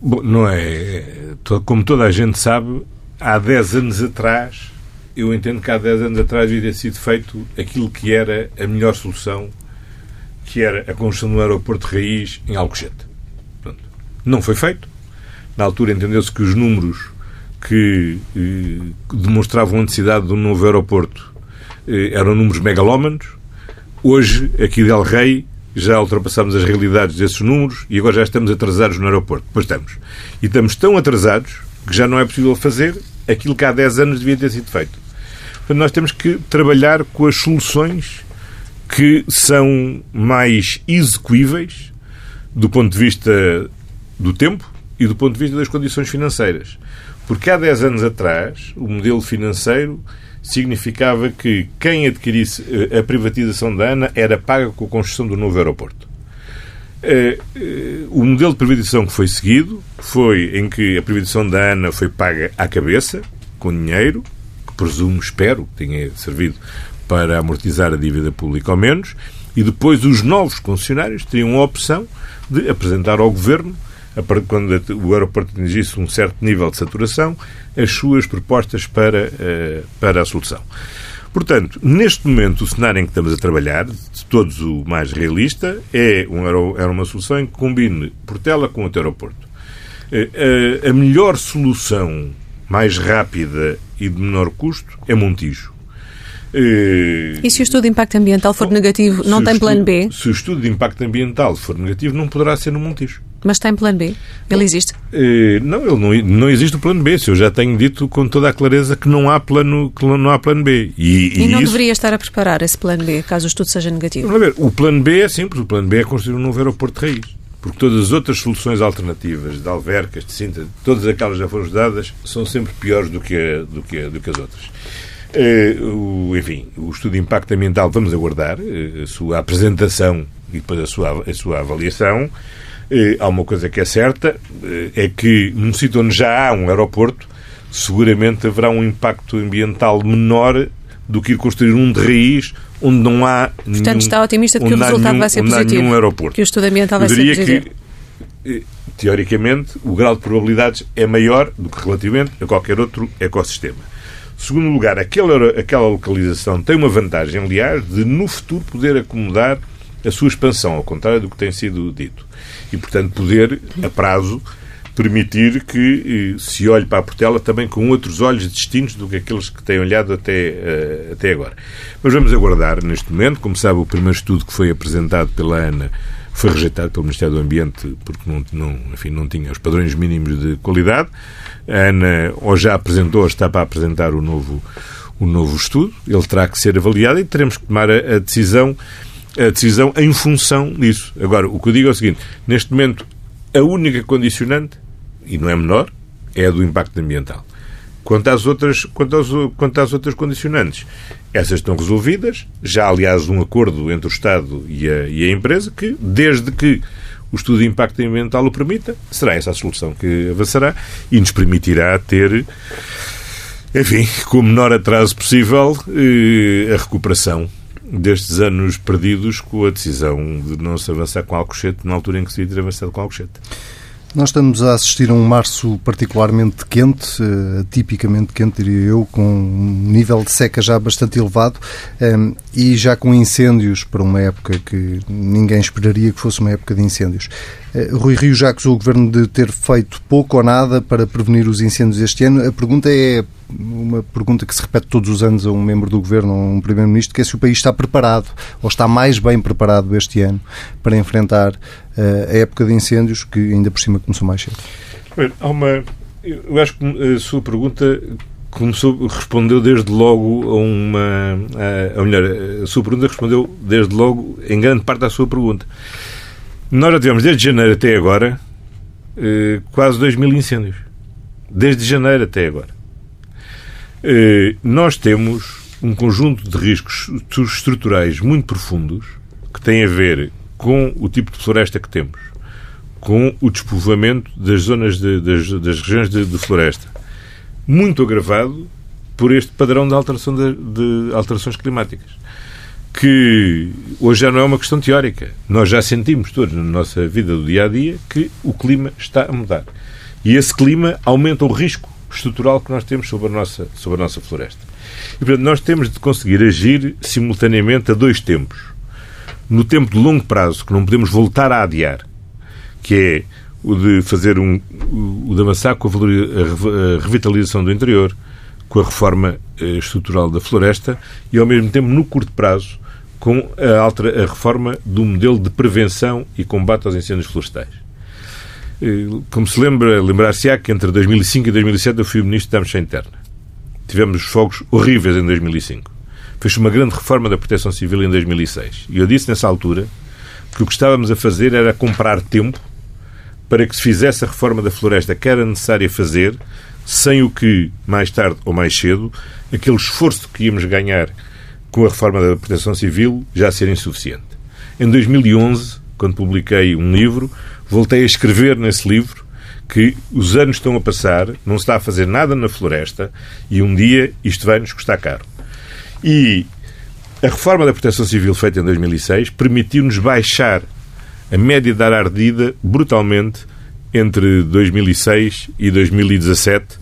bom, não é. Como toda a gente sabe, há 10 anos atrás, eu entendo que há 10 anos atrás ter sido feito aquilo que era a melhor solução que era a construção do aeroporto de raiz em Alcochete. Pronto. Não foi feito. Na altura entendeu-se que os números que eh, demonstravam a necessidade de um novo aeroporto eh, eram números megalómanos. Hoje, aqui de El Rei, já ultrapassamos as realidades desses números e agora já estamos atrasados no aeroporto. Pois estamos. E estamos tão atrasados que já não é possível fazer aquilo que há 10 anos devia ter sido feito. Portanto, nós temos que trabalhar com as soluções que são mais execuíveis do ponto de vista do tempo e do ponto de vista das condições financeiras. Porque há 10 anos atrás, o modelo financeiro significava que quem adquirisse eh, a privatização da ANA era paga com a construção do novo aeroporto. Eh, eh, o modelo de privatização que foi seguido foi em que a privatização da ANA foi paga à cabeça, com dinheiro, que presumo, espero, tenha servido para amortizar a dívida pública ao menos, e depois os novos concessionários teriam a opção de apresentar ao Governo, quando o aeroporto atingisse um certo nível de saturação, as suas propostas para, eh, para a solução. Portanto, neste momento, o cenário em que estamos a trabalhar, de todos o mais realista, é, um, é uma solução em que combine Portela com o aeroporto. Eh, a melhor solução, mais rápida e de menor custo, é Montijo. E se o estudo de impacto ambiental for negativo, não tem plano B? Se o estudo de impacto ambiental for negativo, não poderá ser no Montijo. Mas tem plano B? Ele existe? Eh, não, ele não, não existe o plano B. Se eu já tenho dito com toda a clareza que não há plano, que não há plano B. E, e, e não isso... deveria estar a preparar esse plano B, caso o estudo seja negativo? Vamos ver, o plano B é simples. O plano B é construir um novo aeroporto de raiz. Porque todas as outras soluções alternativas, de alvercas, de cinta, todas aquelas já foram dadas, são sempre piores do que, do que, do que as outras. Uh, enfim, o estudo de impacto ambiental, vamos aguardar uh, a sua apresentação e depois a sua, a sua avaliação. Uh, há uma coisa que é certa, é que num sítio onde já há um aeroporto, seguramente haverá um impacto ambiental menor do que ir construir um de raiz onde não há. Portanto, nenhum, está otimista de que o resultado nenhum, vai ser positivo. Aeroporto. Que o estudo ambiental vai ser positivo. Que, teoricamente, o grau de probabilidades é maior do que relativamente a qualquer outro ecossistema. Segundo lugar, aquela, aquela localização tem uma vantagem, aliás, de no futuro poder acomodar a sua expansão, ao contrário do que tem sido dito. E, portanto, poder, a prazo, permitir que eh, se olhe para a Portela também com outros olhos distintos do que aqueles que têm olhado até, uh, até agora. Mas vamos aguardar neste momento. Como sabe, o primeiro estudo que foi apresentado pela ANA foi rejeitado pelo Ministério do Ambiente porque não, não, enfim, não tinha os padrões mínimos de qualidade. ANA ou já apresentou ou está para apresentar o novo, o novo estudo. Ele terá que ser avaliado e teremos que tomar a, a decisão a decisão em função disso. Agora, o que eu digo é o seguinte: neste momento, a única condicionante, e não é menor, é a do impacto ambiental. Quanto às outras, quanto às, quanto às outras condicionantes, essas estão resolvidas. Já, aliás, um acordo entre o Estado e a, e a empresa que, desde que o estudo de impacto ambiental o permita, será essa a solução que avançará e nos permitirá ter, enfim, com o menor atraso possível, eh, a recuperação destes anos perdidos com a decisão de não se avançar com Alcochete na altura em que se devia ter avançado com Alcochete. Nós estamos a assistir a um março particularmente quente, uh, tipicamente quente, diria eu, com um nível de seca já bastante elevado ehm, e já com incêndios para uma época que ninguém esperaria que fosse uma época de incêndios. Uh, Rui Rio já acusou o Governo de ter feito pouco ou nada para prevenir os incêndios este ano. A pergunta é uma pergunta que se repete todos os anos a um membro do Governo, a um Primeiro-Ministro, que é se o país está preparado ou está mais bem preparado este ano para enfrentar a época de incêndios que ainda por cima começou mais cedo. Há uma... Eu acho que a sua pergunta começou, respondeu desde logo a uma. A, a, melhor, a sua pergunta respondeu desde logo em grande parte à sua pergunta. Nós já tivemos desde janeiro até agora eh, quase 2 mil incêndios. Desde janeiro até agora. Eh, nós temos um conjunto de riscos estruturais muito profundos que têm a ver com o tipo de floresta que temos, com o despovoamento das zonas de, das, das, regiões de, de, floresta, muito agravado por este padrão de, alteração de, de alterações climáticas, que hoje já não é uma questão teórica. Nós já sentimos todos na nossa vida do dia a dia que o clima está a mudar. E esse clima aumenta o risco estrutural que nós temos sobre a nossa, sobre a nossa floresta. E, portanto, nós temos de conseguir agir simultaneamente a dois tempos. No tempo de longo prazo, que não podemos voltar a adiar, que é o de fazer um, o de com a, revitalização do interior, com a reforma eh, estrutural da floresta e, ao mesmo tempo, no curto prazo, com a, alter, a reforma do modelo de prevenção e combate aos incêndios florestais. Eh, como se lembra, lembrar-se-á que entre 2005 e 2007 eu fui o Ministro da Administração Interna. Tivemos fogos horríveis em 2005. Fez uma grande reforma da proteção civil em 2006. E eu disse nessa altura que o que estávamos a fazer era comprar tempo para que se fizesse a reforma da floresta que era necessária fazer, sem o que, mais tarde ou mais cedo, aquele esforço que íamos ganhar com a reforma da proteção civil já ser insuficiente. Em 2011, quando publiquei um livro, voltei a escrever nesse livro que os anos estão a passar, não se está a fazer nada na floresta e um dia isto vai nos custar caro. E a reforma da proteção civil feita em 2006 permitiu-nos baixar a média área ardida brutalmente entre 2006 e 2017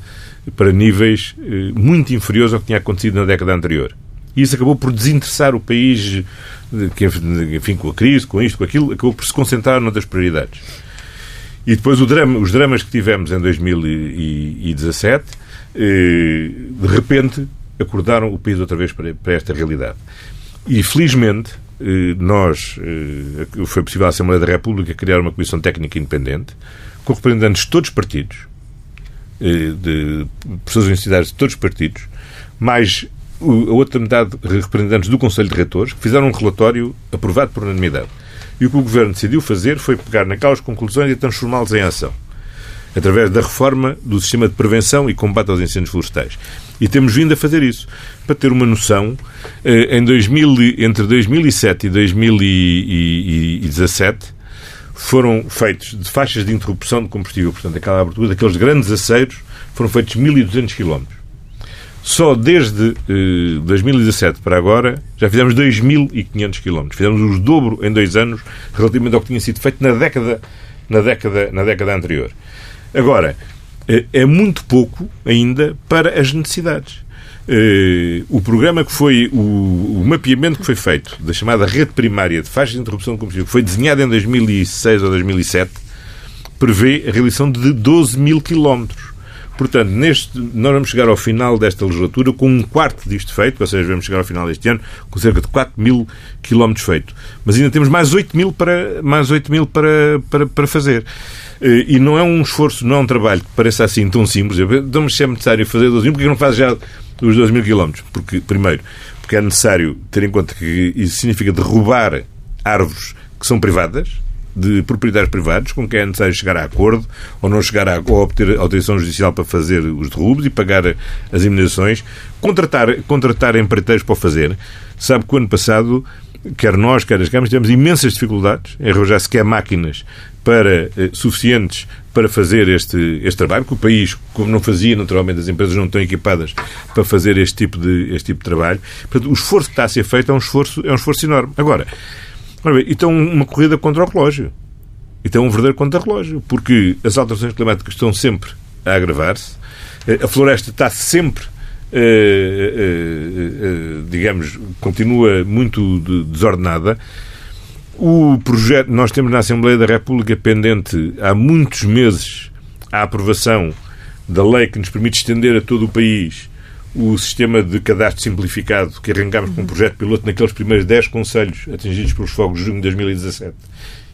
para níveis eh, muito inferiores ao que tinha acontecido na década anterior. E isso acabou por desinteressar o país que, enfim, com a crise, com isto, com aquilo, acabou por se concentrar noutras prioridades. E depois drama, os dramas que tivemos em 2017, eh, de repente, acordaram o país outra vez para, esta realidade. E, felizmente, eh, nós, eh, foi possível à Assembleia da República criar uma comissão técnica independente, com representantes de todos os partidos, de pessoas universitárias de todos os partidos, mais a outra metade representantes do Conselho de Reitores, que fizeram um relatório aprovado por unanimidade. E o que o Governo decidiu fazer foi pegar naquelas conclusões e transformá-las em ação. Através da reforma do sistema de prevenção e combate aos incêndios florestais. E temos vindo a fazer isso. Para ter uma noção, eh, em 2000, entre 2007 e 2017 foram feitos de faixas de interrupção de combustível, portanto, aquela abertura daqueles grandes aceiros, foram feitos 1.200 quilómetros. Só desde eh, 2017 para agora já fizemos 2.500 quilómetros. Fizemos o dobro em dois anos relativamente ao que tinha sido feito na década, na década, na década anterior. Agora, eh, é muito pouco ainda para as necessidades. Eh, o programa que foi, o, mapeamento que foi feito da chamada rede primária de faixas de interrupção de combustível, que foi desenhado em 2006 ou 2007, prevê a realização de 12 mil quilómetros. Portanto, neste, nós vamos chegar ao final desta legislatura com um quarto disto feito, ou seja, vamos chegar ao final deste ano com cerca de 4 mil quilómetros feitos. Mas ainda temos mais 8 mil para, mais 8 mil para, para, para fazer. Eh, e não é um esforço, não é um trabalho que pareça assim tão simples. Então, se é necessário fazer 12 mil, porque não faz já os 12 mil quilómetros? Porque, primeiro, porque é necessário ter em conta que isso significa derrubar árvores que são privadas, de proprietários privados com quem é necessário chegar a acordo ou não chegar a ou obter autorização judicial para fazer os derrubos e pagar as indemnizações, contratar, contratar empreiteiros para o fazer. Sabe que o ano passado, quer nós, quer as câmaras, tivemos imensas dificuldades em arranjar sequer máquinas para, eh, suficientes para fazer este, este trabalho, que o país, como não fazia, naturalmente, as empresas não estão equipadas para fazer este tipo de, este tipo de trabalho. Portanto, o esforço que está a ser feito é um esforço, é um esforço enorme. Agora, então uma corrida contra o relógio. Então um verdadeiro contra-relógio, porque as alterações climáticas estão sempre a agravar-se, eh, a floresta está sempre, digamos, continua muito desordenada. O projeto, nós temos na Assembleia da República pendente há muitos meses a aprovação da lei que nos permite estender a todo o país o sistema de cadastro simplificado que arrancámos com um projeto piloto naqueles primeiros 10 conselhos atingidos pelos fogos de junho de 2017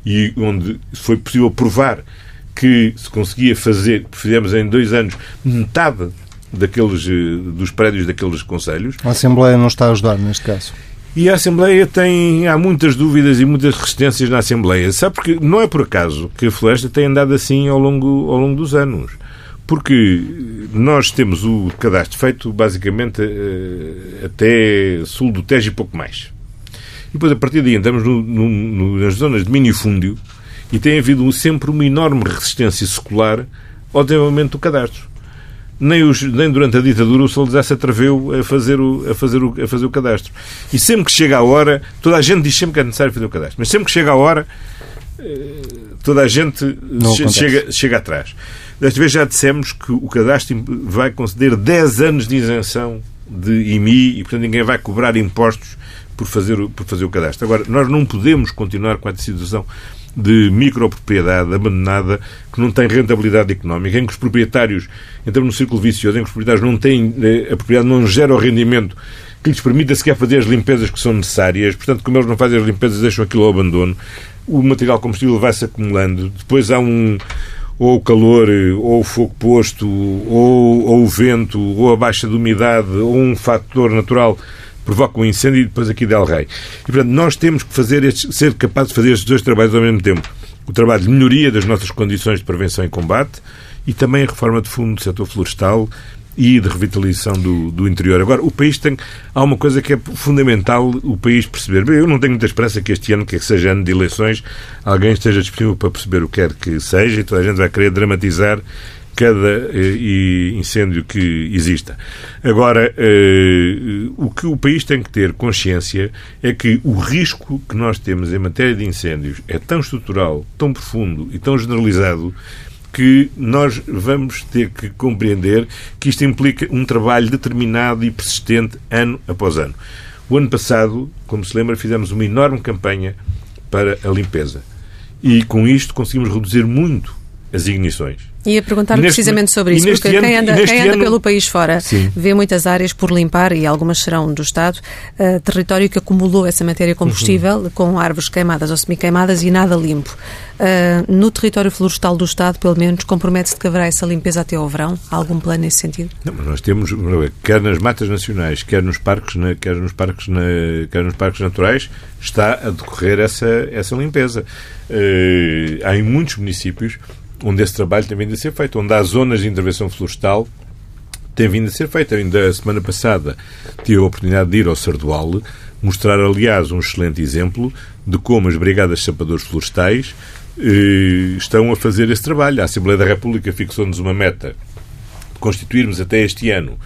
e onde foi possível provar que se conseguia fazer, fizemos em dois anos, metade daqueles, eh, dos prédios daqueles conselhos. A Assembleia não está a ajudar neste caso. E a Assembleia tem. Há muitas dúvidas e muitas resistências na Assembleia. Sabe porque não é por acaso que a Floresta tem andado assim ao longo, ao longo dos anos. Porque nós temos o cadastro feito basicamente eh, até sul do Tejo e pouco mais. E depois, a partir daí, entramos no, no, nas zonas de minifúndio e tem havido sempre uma enorme resistência secular ao desenvolvimento do cadastro. Nem, os, nem durante a ditadura o Salazar se atreveu a fazer, o, a, fazer o, a fazer o cadastro. E sempre que chega a hora, toda a gente diz sempre que é necessário fazer o cadastro, mas sempre que chega a hora, eh, toda a gente chega, chega atrás. Desta vez já dissemos que o cadastro vai conceder 10 anos de isenção de IMI e, portanto, ninguém vai cobrar impostos por fazer, por fazer o cadastro. Agora, nós não podemos continuar com esta situação de micropropriedade abandonada que não tem rentabilidade económica, em que os proprietários entram no círculo vicioso, em que os proprietários não têm, eh, a propriedade não gera o rendimento que lhes permita sequer fazer as limpezas que são necessárias. Portanto, como eles não fazem as limpezas, deixam aquilo ao abandono. O material combustível vai-se acumulando. Depois há um, ou o calor, ou o fogo posto, ou, ou o vento, ou a baixa de umidade, ou um fator natural provoca um incêndio e depois aqui del rei. E, portanto, nós temos que fazer ser capazes de fazer estes dois trabalhos ao mesmo tempo. O trabalho de melhoria das nossas condições de prevenção e combate e também a reforma de fundo do setor florestal e de revitalização do, do interior. Agora, o país tem. Há uma coisa que é fundamental o país perceber. Bem, eu não tenho muita esperança que este ano, que seja ano de eleições, alguém esteja disponível para perceber o que quer que seja e toda a gente vai querer dramatizar cada eh, incêndio que exista. Agora, eh, o que o país tem que ter consciência é que o risco que nós temos em matéria de incêndios é tão estrutural, tão profundo e tão generalizado que nós vamos ter que compreender que isto implica um trabalho determinado e persistente ano após ano. O ano passado, como se lembra, fizemos uma enorme campanha para a limpeza. E com isto conseguimos reduzir muito as ignições. Ia perguntar precisamente sobre isso, porque ano, quem anda, quem anda ano... pelo país fora Sim. vê muitas áreas por limpar, e algumas serão do Estado, uh, território que acumulou essa matéria combustível uhum. com árvores queimadas ou semi-queimadas e nada limpo. Uh, no território florestal do Estado, pelo menos, compromete-se de que haverá essa limpeza até ao verão? Há algum plano nesse sentido? Não, mas nós temos, quer nas matas nacionais, quer nos parques, quer nos parques, quer nos parques naturais, está a decorrer essa, essa limpeza. Uh, há em muitos municípios onde esse trabalho tem vindo a ser feito, onde há zonas de intervenção florestal tem vindo a ser feito. Ainda a semana passada tive a oportunidade de ir ao Sardual, mostrar, aliás, um excelente exemplo de como as Brigadas Sapadores Florestais eh, estão a fazer esse trabalho. A Assembleia da República fixou-nos uma meta de constituirmos até este ano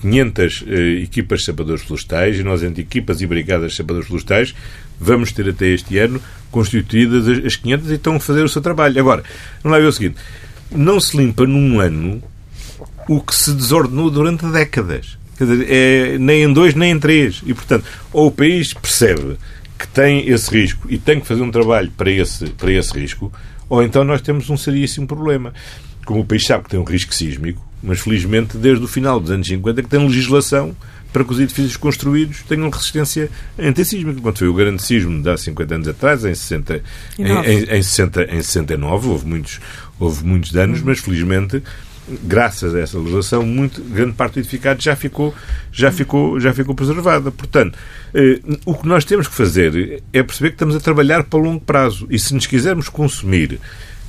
500 eh, eh, equipas de sapadores florestais e nós, entre equipas e brigadas de sapadores florestais, vamos ter até este ano constituídas as 500 e estão a fazer o seu trabalho. Agora, vamos lá ver o seguinte: não se limpa num ano o que se desordenou durante décadas. Quer dizer, é, nem em dois, nem em três. E, portanto, ou o país percebe que tem esse risco e tem que fazer um trabalho para esse, para esse risco, ou então nós temos um seríssimo problema. Como o país sabe que tem um risco sísmico, mas felizmente desde o final dos anos 50 que tem legislação para que os edifícios construídos tenham resistência antissísmica. Quando foi o grande sismo de há 50 anos atrás, em, 60, em, em, em, 60, em 69, houve muitos, houve muitos danos, uhum. mas felizmente graças a essa legislação, muito, grande parte do edificado já ficou, já ficou, já ficou preservada. Portanto, eh, o que nós temos que fazer é perceber que estamos a trabalhar para longo prazo. E se nos quisermos consumir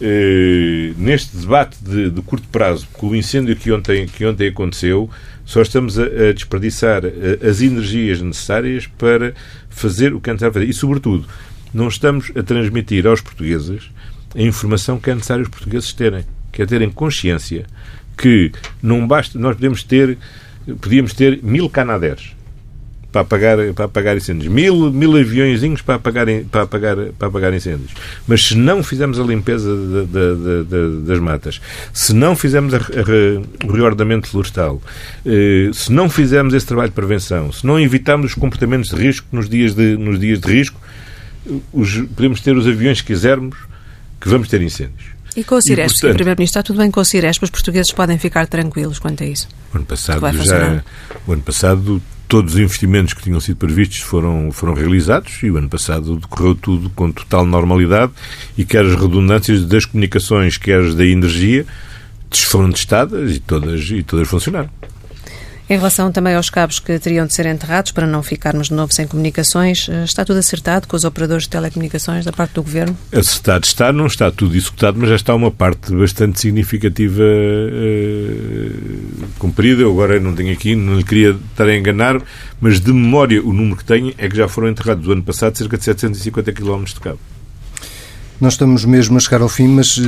eh, neste debate de, de, curto prazo, com o incêndio que ontem, que ontem aconteceu, só estamos a, a desperdiçar eh, as energias necessárias para fazer o que é necessário fazer. E, sobretudo, não estamos a transmitir aos portugueses a informação que é necessário os portugueses terem, que é terem consciência que não basta, nós podemos ter, podíamos ter mil canadeiros para apagar, para apagar incêndios. Mil, mil aviõezinhos para apagar, para, apagar, para apagar incêndios. Mas se não fizermos a limpeza de, de, de, das matas, se não fizermos o reordenamento florestal, eh, se não fizermos esse trabalho de prevenção, se não evitarmos os comportamentos de risco nos dias de, nos dias de risco, os, podemos ter os aviões que quisermos, que vamos ter incêndios. E com o Ciresp, portanto, Primeiro-Ministro, está tudo bem com o Ciresp? Os portugueses podem ficar tranquilos quanto a isso? O ano passado, já, o ano passado todos os investimentos que tinham sido previstos foram, foram realizados e o ano passado decorreu tudo com total normalidade e quer as redundâncias das comunicações, quer as da energia, foram testadas e todas, e todas funcionaram. Em relação também aos cabos que teriam de ser enterrados para não ficarmos de novo sem comunicações, eh, está tudo acertado com os operadores de telecomunicações da parte do Governo? Acertado está, não está tudo executado, mas já está uma parte bastante significativa uh, cumprida. Eu agora não tenho aqui, não lhe queria estar a enganar, mas de memória o número que tenho é que já foram enterrados do ano passado cerca de 750 km de cabo. Nós estamos mesmo a chegar ao fim, mas uh,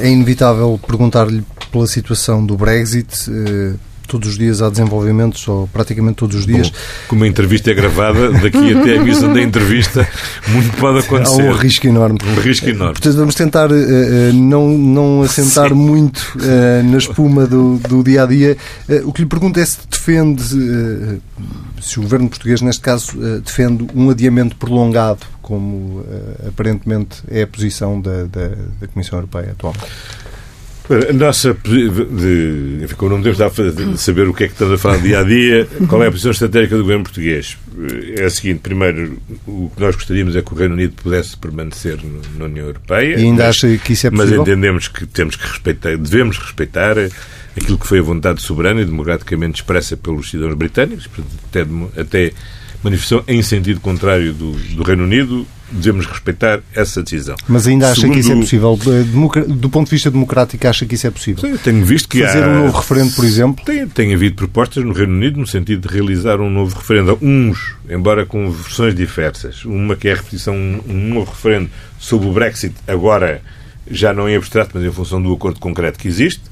é inevitável perguntar-lhe pela situação do Brexit. Uh, todos os dias há desenvolvimentos, ou praticamente todos os dias. Bom, como a entrevista é gravada, daqui até a emissão da entrevista, muito pode acontecer. Há um risco enorme. Um risco enorme. Portanto, vamos tentar uh, não, não assentar Sim. muito uh, na espuma do, do dia a dia. Uh, o que lhe pergunto é se defende, se o governo português, neste caso, defende um adiamento prolongado, como aparentemente é a posição da, da, da Comissão Europeia atualmente. A nossa. De, enfim, como não podemos saber o que é que estamos a falar dia a dia, qual é a posição estratégica do governo português? É a seguinte: primeiro, o que nós gostaríamos é que o Reino Unido pudesse permanecer na União Europeia. E ainda mas, acha que isso é possível? Mas entendemos que temos que respeitar, devemos respeitar aquilo que foi a vontade soberana e democraticamente expressa pelos cidadãos britânicos, até, até manifestação em sentido contrário do, do Reino Unido, devemos respeitar essa decisão. Mas ainda acha Segundo... que isso é possível? Do ponto de vista democrático, acha que isso é possível? Sim, tenho visto que Fazer há... um novo referendo, por exemplo? Tem, tem havido propostas no Reino Unido no sentido de realizar um novo referendo. Uns, embora com versões diversas. Uma que é a repetição, um novo referendo sobre o Brexit, agora já não em abstrato, mas em função do acordo concreto que existe.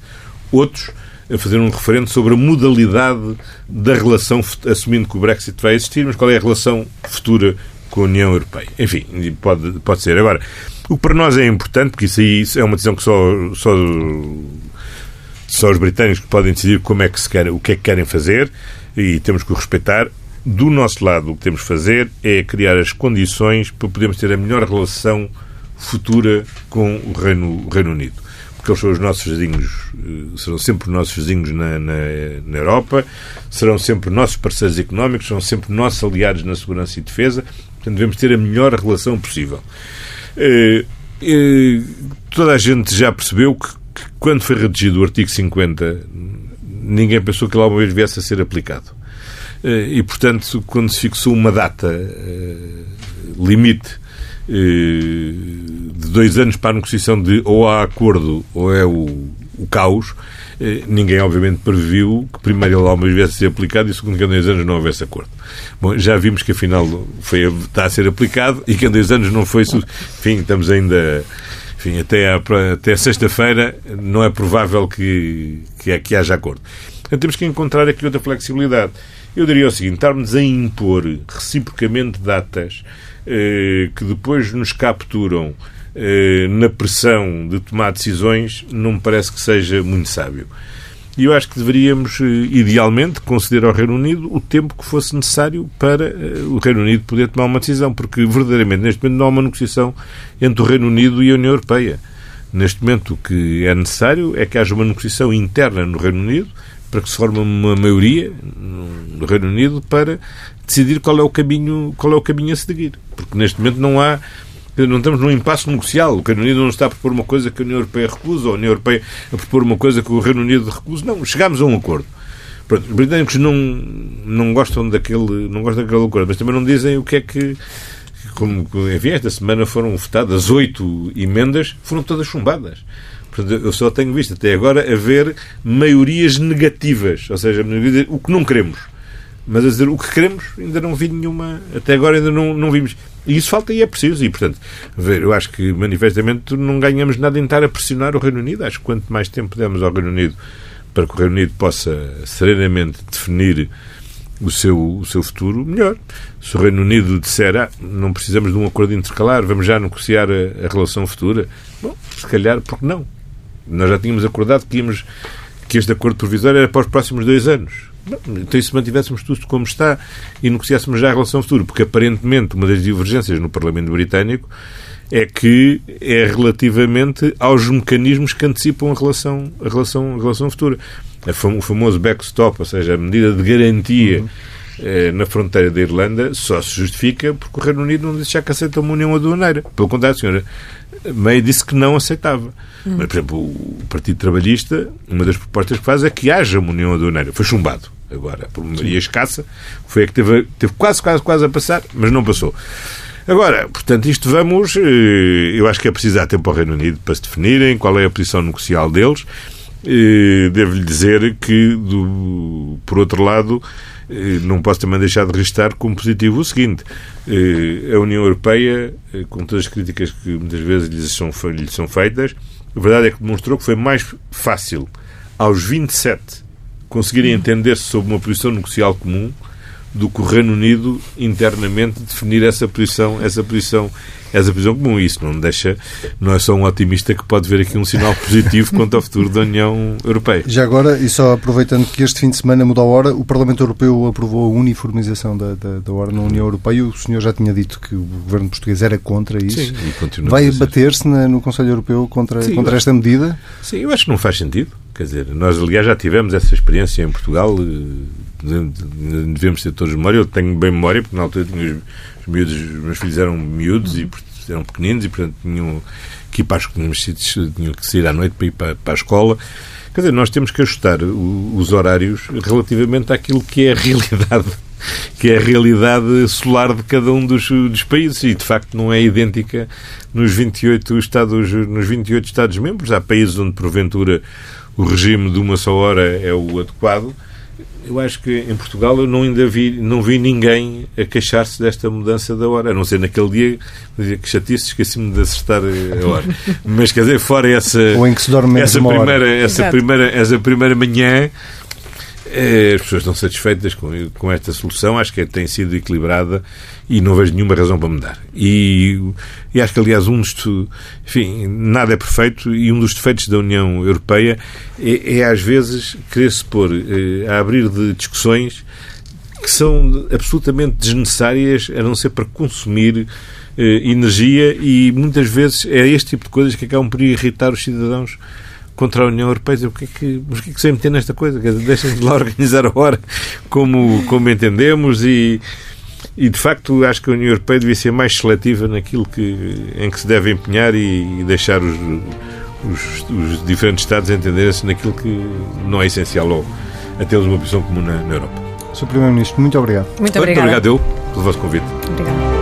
Outros a fazer um referendo sobre a modalidade da relação, assumindo que o Brexit vai existir, mas qual é a relação futura com a União Europeia. Enfim, pode, pode ser. Agora, o que para nós é importante, porque isso aí é uma decisão que só, só, só os britânicos podem decidir como é que se quer, o que é que querem fazer e temos que o respeitar. Do nosso lado, o que temos que fazer é criar as condições para podermos ter a melhor relação futura com o Reino, o Reino Unido porque eles são os nossos vizinhos, eh, serão sempre nossos vizinhos na, na, na, Europa, serão sempre nossos parceiros económicos, são sempre nossos aliados na segurança e defesa, portanto devemos ter a melhor relação possível. Eh, eh, toda a gente já percebeu que, que, quando foi redigido o artigo 50, ninguém pensou que ele alguma vez viesse a ser aplicado. E, portanto, quando se fixou uma data limite dois anos para a negociação de ou há acordo ou é o, o caos, eh, ninguém, obviamente, previu que primeiro ele alguma viesse a ser aplicado e segundo que em dois anos não houvesse acordo. Bom, já vimos que afinal foi, está a ser aplicado e que em dois anos não foi. Enfim, estamos ainda. Enfim, até, até sexta-feira não é provável que, que, que haja acordo. Então temos que encontrar aqui outra flexibilidade. Eu diria o seguinte: estarmos a impor reciprocamente datas eh, que depois nos capturam eh, na pressão de tomar decisões não me parece que seja muito sábio. E eu acho que deveríamos, eh, idealmente, conceder ao Reino Unido o tempo que fosse necessário para eh, o Reino Unido poder tomar uma decisão, porque verdadeiramente neste momento não há uma negociação entre o Reino Unido e a União Europeia. Neste momento o que é necessário é que haja uma negociação interna no Reino Unido para que se forme uma maioria no Reino Unido para decidir qual é o caminho, qual é o caminho a seguir. Porque neste momento não há não estamos num impasse negocial. O Reino Unido não está a propor uma coisa que a União Europeia recusa, ou a União Europeia a propor uma coisa que o Reino Unido recusa. Não, chegámos a um acordo. Pronto, os britânicos não, não gostam daquele não gostam daquele acordo, mas também não dizem o que é que como, enfim, esta semana foram votadas oito emendas, foram todas chumbadas. Portanto, eu só tenho visto até agora haver maiorias negativas, ou seja, o que não queremos. Mas a dizer o que queremos, ainda não vi nenhuma, até agora ainda não, não vimos. E isso falta e é preciso. E, portanto, ver, eu acho que manifestamente não ganhamos nada em estar a pressionar o Reino Unido. Acho que quanto mais tempo demos ao Reino Unido para que o Reino Unido possa serenamente definir o seu, o seu futuro, melhor. Se o Reino Unido disser, ah, não precisamos de um acordo intercalar, vamos já negociar a, a relação futura, bom, se calhar, porque não? Nós já tínhamos acordado que, íamos, que este acordo provisório era para os próximos dois anos. Então, se mantivéssemos tudo como está e negociássemos já a relação futura? Porque, aparentemente, uma das divergências no Parlamento Britânico é que é relativamente aos mecanismos que antecipam a relação, a relação, a relação futura. O famoso backstop, ou seja, a medida de garantia uhum. Eh, na fronteira da Irlanda, só se justifica porque o Reino Unido não disse já que aceita uma união aduaneira. Pelo contrário, a senhora May disse que não aceitava. Hum. Mas, por exemplo, o Partido Trabalhista, uma das propostas que faz é que haja uma união aduaneira. Foi chumbado agora por Maria Escassa, foi a que teve, teve quase, quase, quase a passar, mas não passou. Agora, portanto, isto vamos. Eh, eu acho que é preciso dar tempo ao Reino Unido para se definirem qual é a posição negocial deles. Eh, devo-lhe dizer que, do, por outro lado, eh, não posso também deixar de restar como positivo o seguinte: a União Europeia, com todas as críticas que muitas vezes lhes são, lhes são feitas, a verdade é que demonstrou que foi mais fácil aos 27 conseguirem entender-se sobre uma posição negocial comum do que o Reino Unido internamente definir essa posição, essa posição, essa posição comum. Isso não deixa, não é só um otimista que pode ver aqui um sinal positivo quanto ao futuro da União Europeia. Já agora, e só aproveitando que este fim de semana mudou a hora, o Parlamento Europeu aprovou a uniformização da, da, da hora na União Europeia. O senhor já tinha dito que o governo português era contra isso. Sim, e continua Vai bater-se no Conselho Europeu contra, Sim, contra esta medida? Sim, eu acho que não faz sentido. Quer dizer, nós, aliás, já tivemos essa experiência em Portugal, eh, devemos ter todos memória. Eu tenho bem memória, porque na altura tinha os, os miúdos, os meus filhos eram miúdos e eram pequeninos e, portanto, tinham que ir para sítios, tinham que sair à noite para ir para, para a escola. Quer dizer, nós temos que ajustar o, os horários relativamente àquilo que é a realidade que é a realidade solar de cada um dos, dos, países e de facto não é idêntica nos 28 estados nos 28 estados membros há países onde porventura o regime de uma só hora é o adequado. Eu acho que em Portugal eu não ainda vi, não vi ninguém a queixar-se desta mudança da hora, a não ser naquele dia, que chatice, esqueci-me de acertar a hora. Mas quer dizer, fora essa, Ou em que se dorme essa, primeira, essa, primeira, essa primeira manhã, eh, as pessoas estão satisfeitas com, com esta solução, acho que tem sido equilibrada e não vejo nenhuma razão para mudar. E, e acho que, aliás, um dos. Enfim, nada é perfeito e um dos defeitos da União Europeia é, é às vezes, querer-se pôr eh, a abrir de discussões que são absolutamente desnecessárias, a não ser para consumir eh, energia e muitas vezes é este tipo de coisas que acabam por irritar os cidadãos contra a União Europeia, dizer, o que é que, mas o que, é que se meter nesta coisa? Deixem de lá organizar a hora como, como entendemos e, e de facto acho que a União Europeia devia ser mais seletiva naquilo que, em que se deve empenhar e, e deixar os, os, os, diferentes Estados entenderem-se naquilo que não é essencial ou a termos uma posição comum na, na Europa. Sr. Primeiro-Ministro, muito obrigado. Muito obrigado. Muito obrigado eu pelo vosso convite. Obrigado.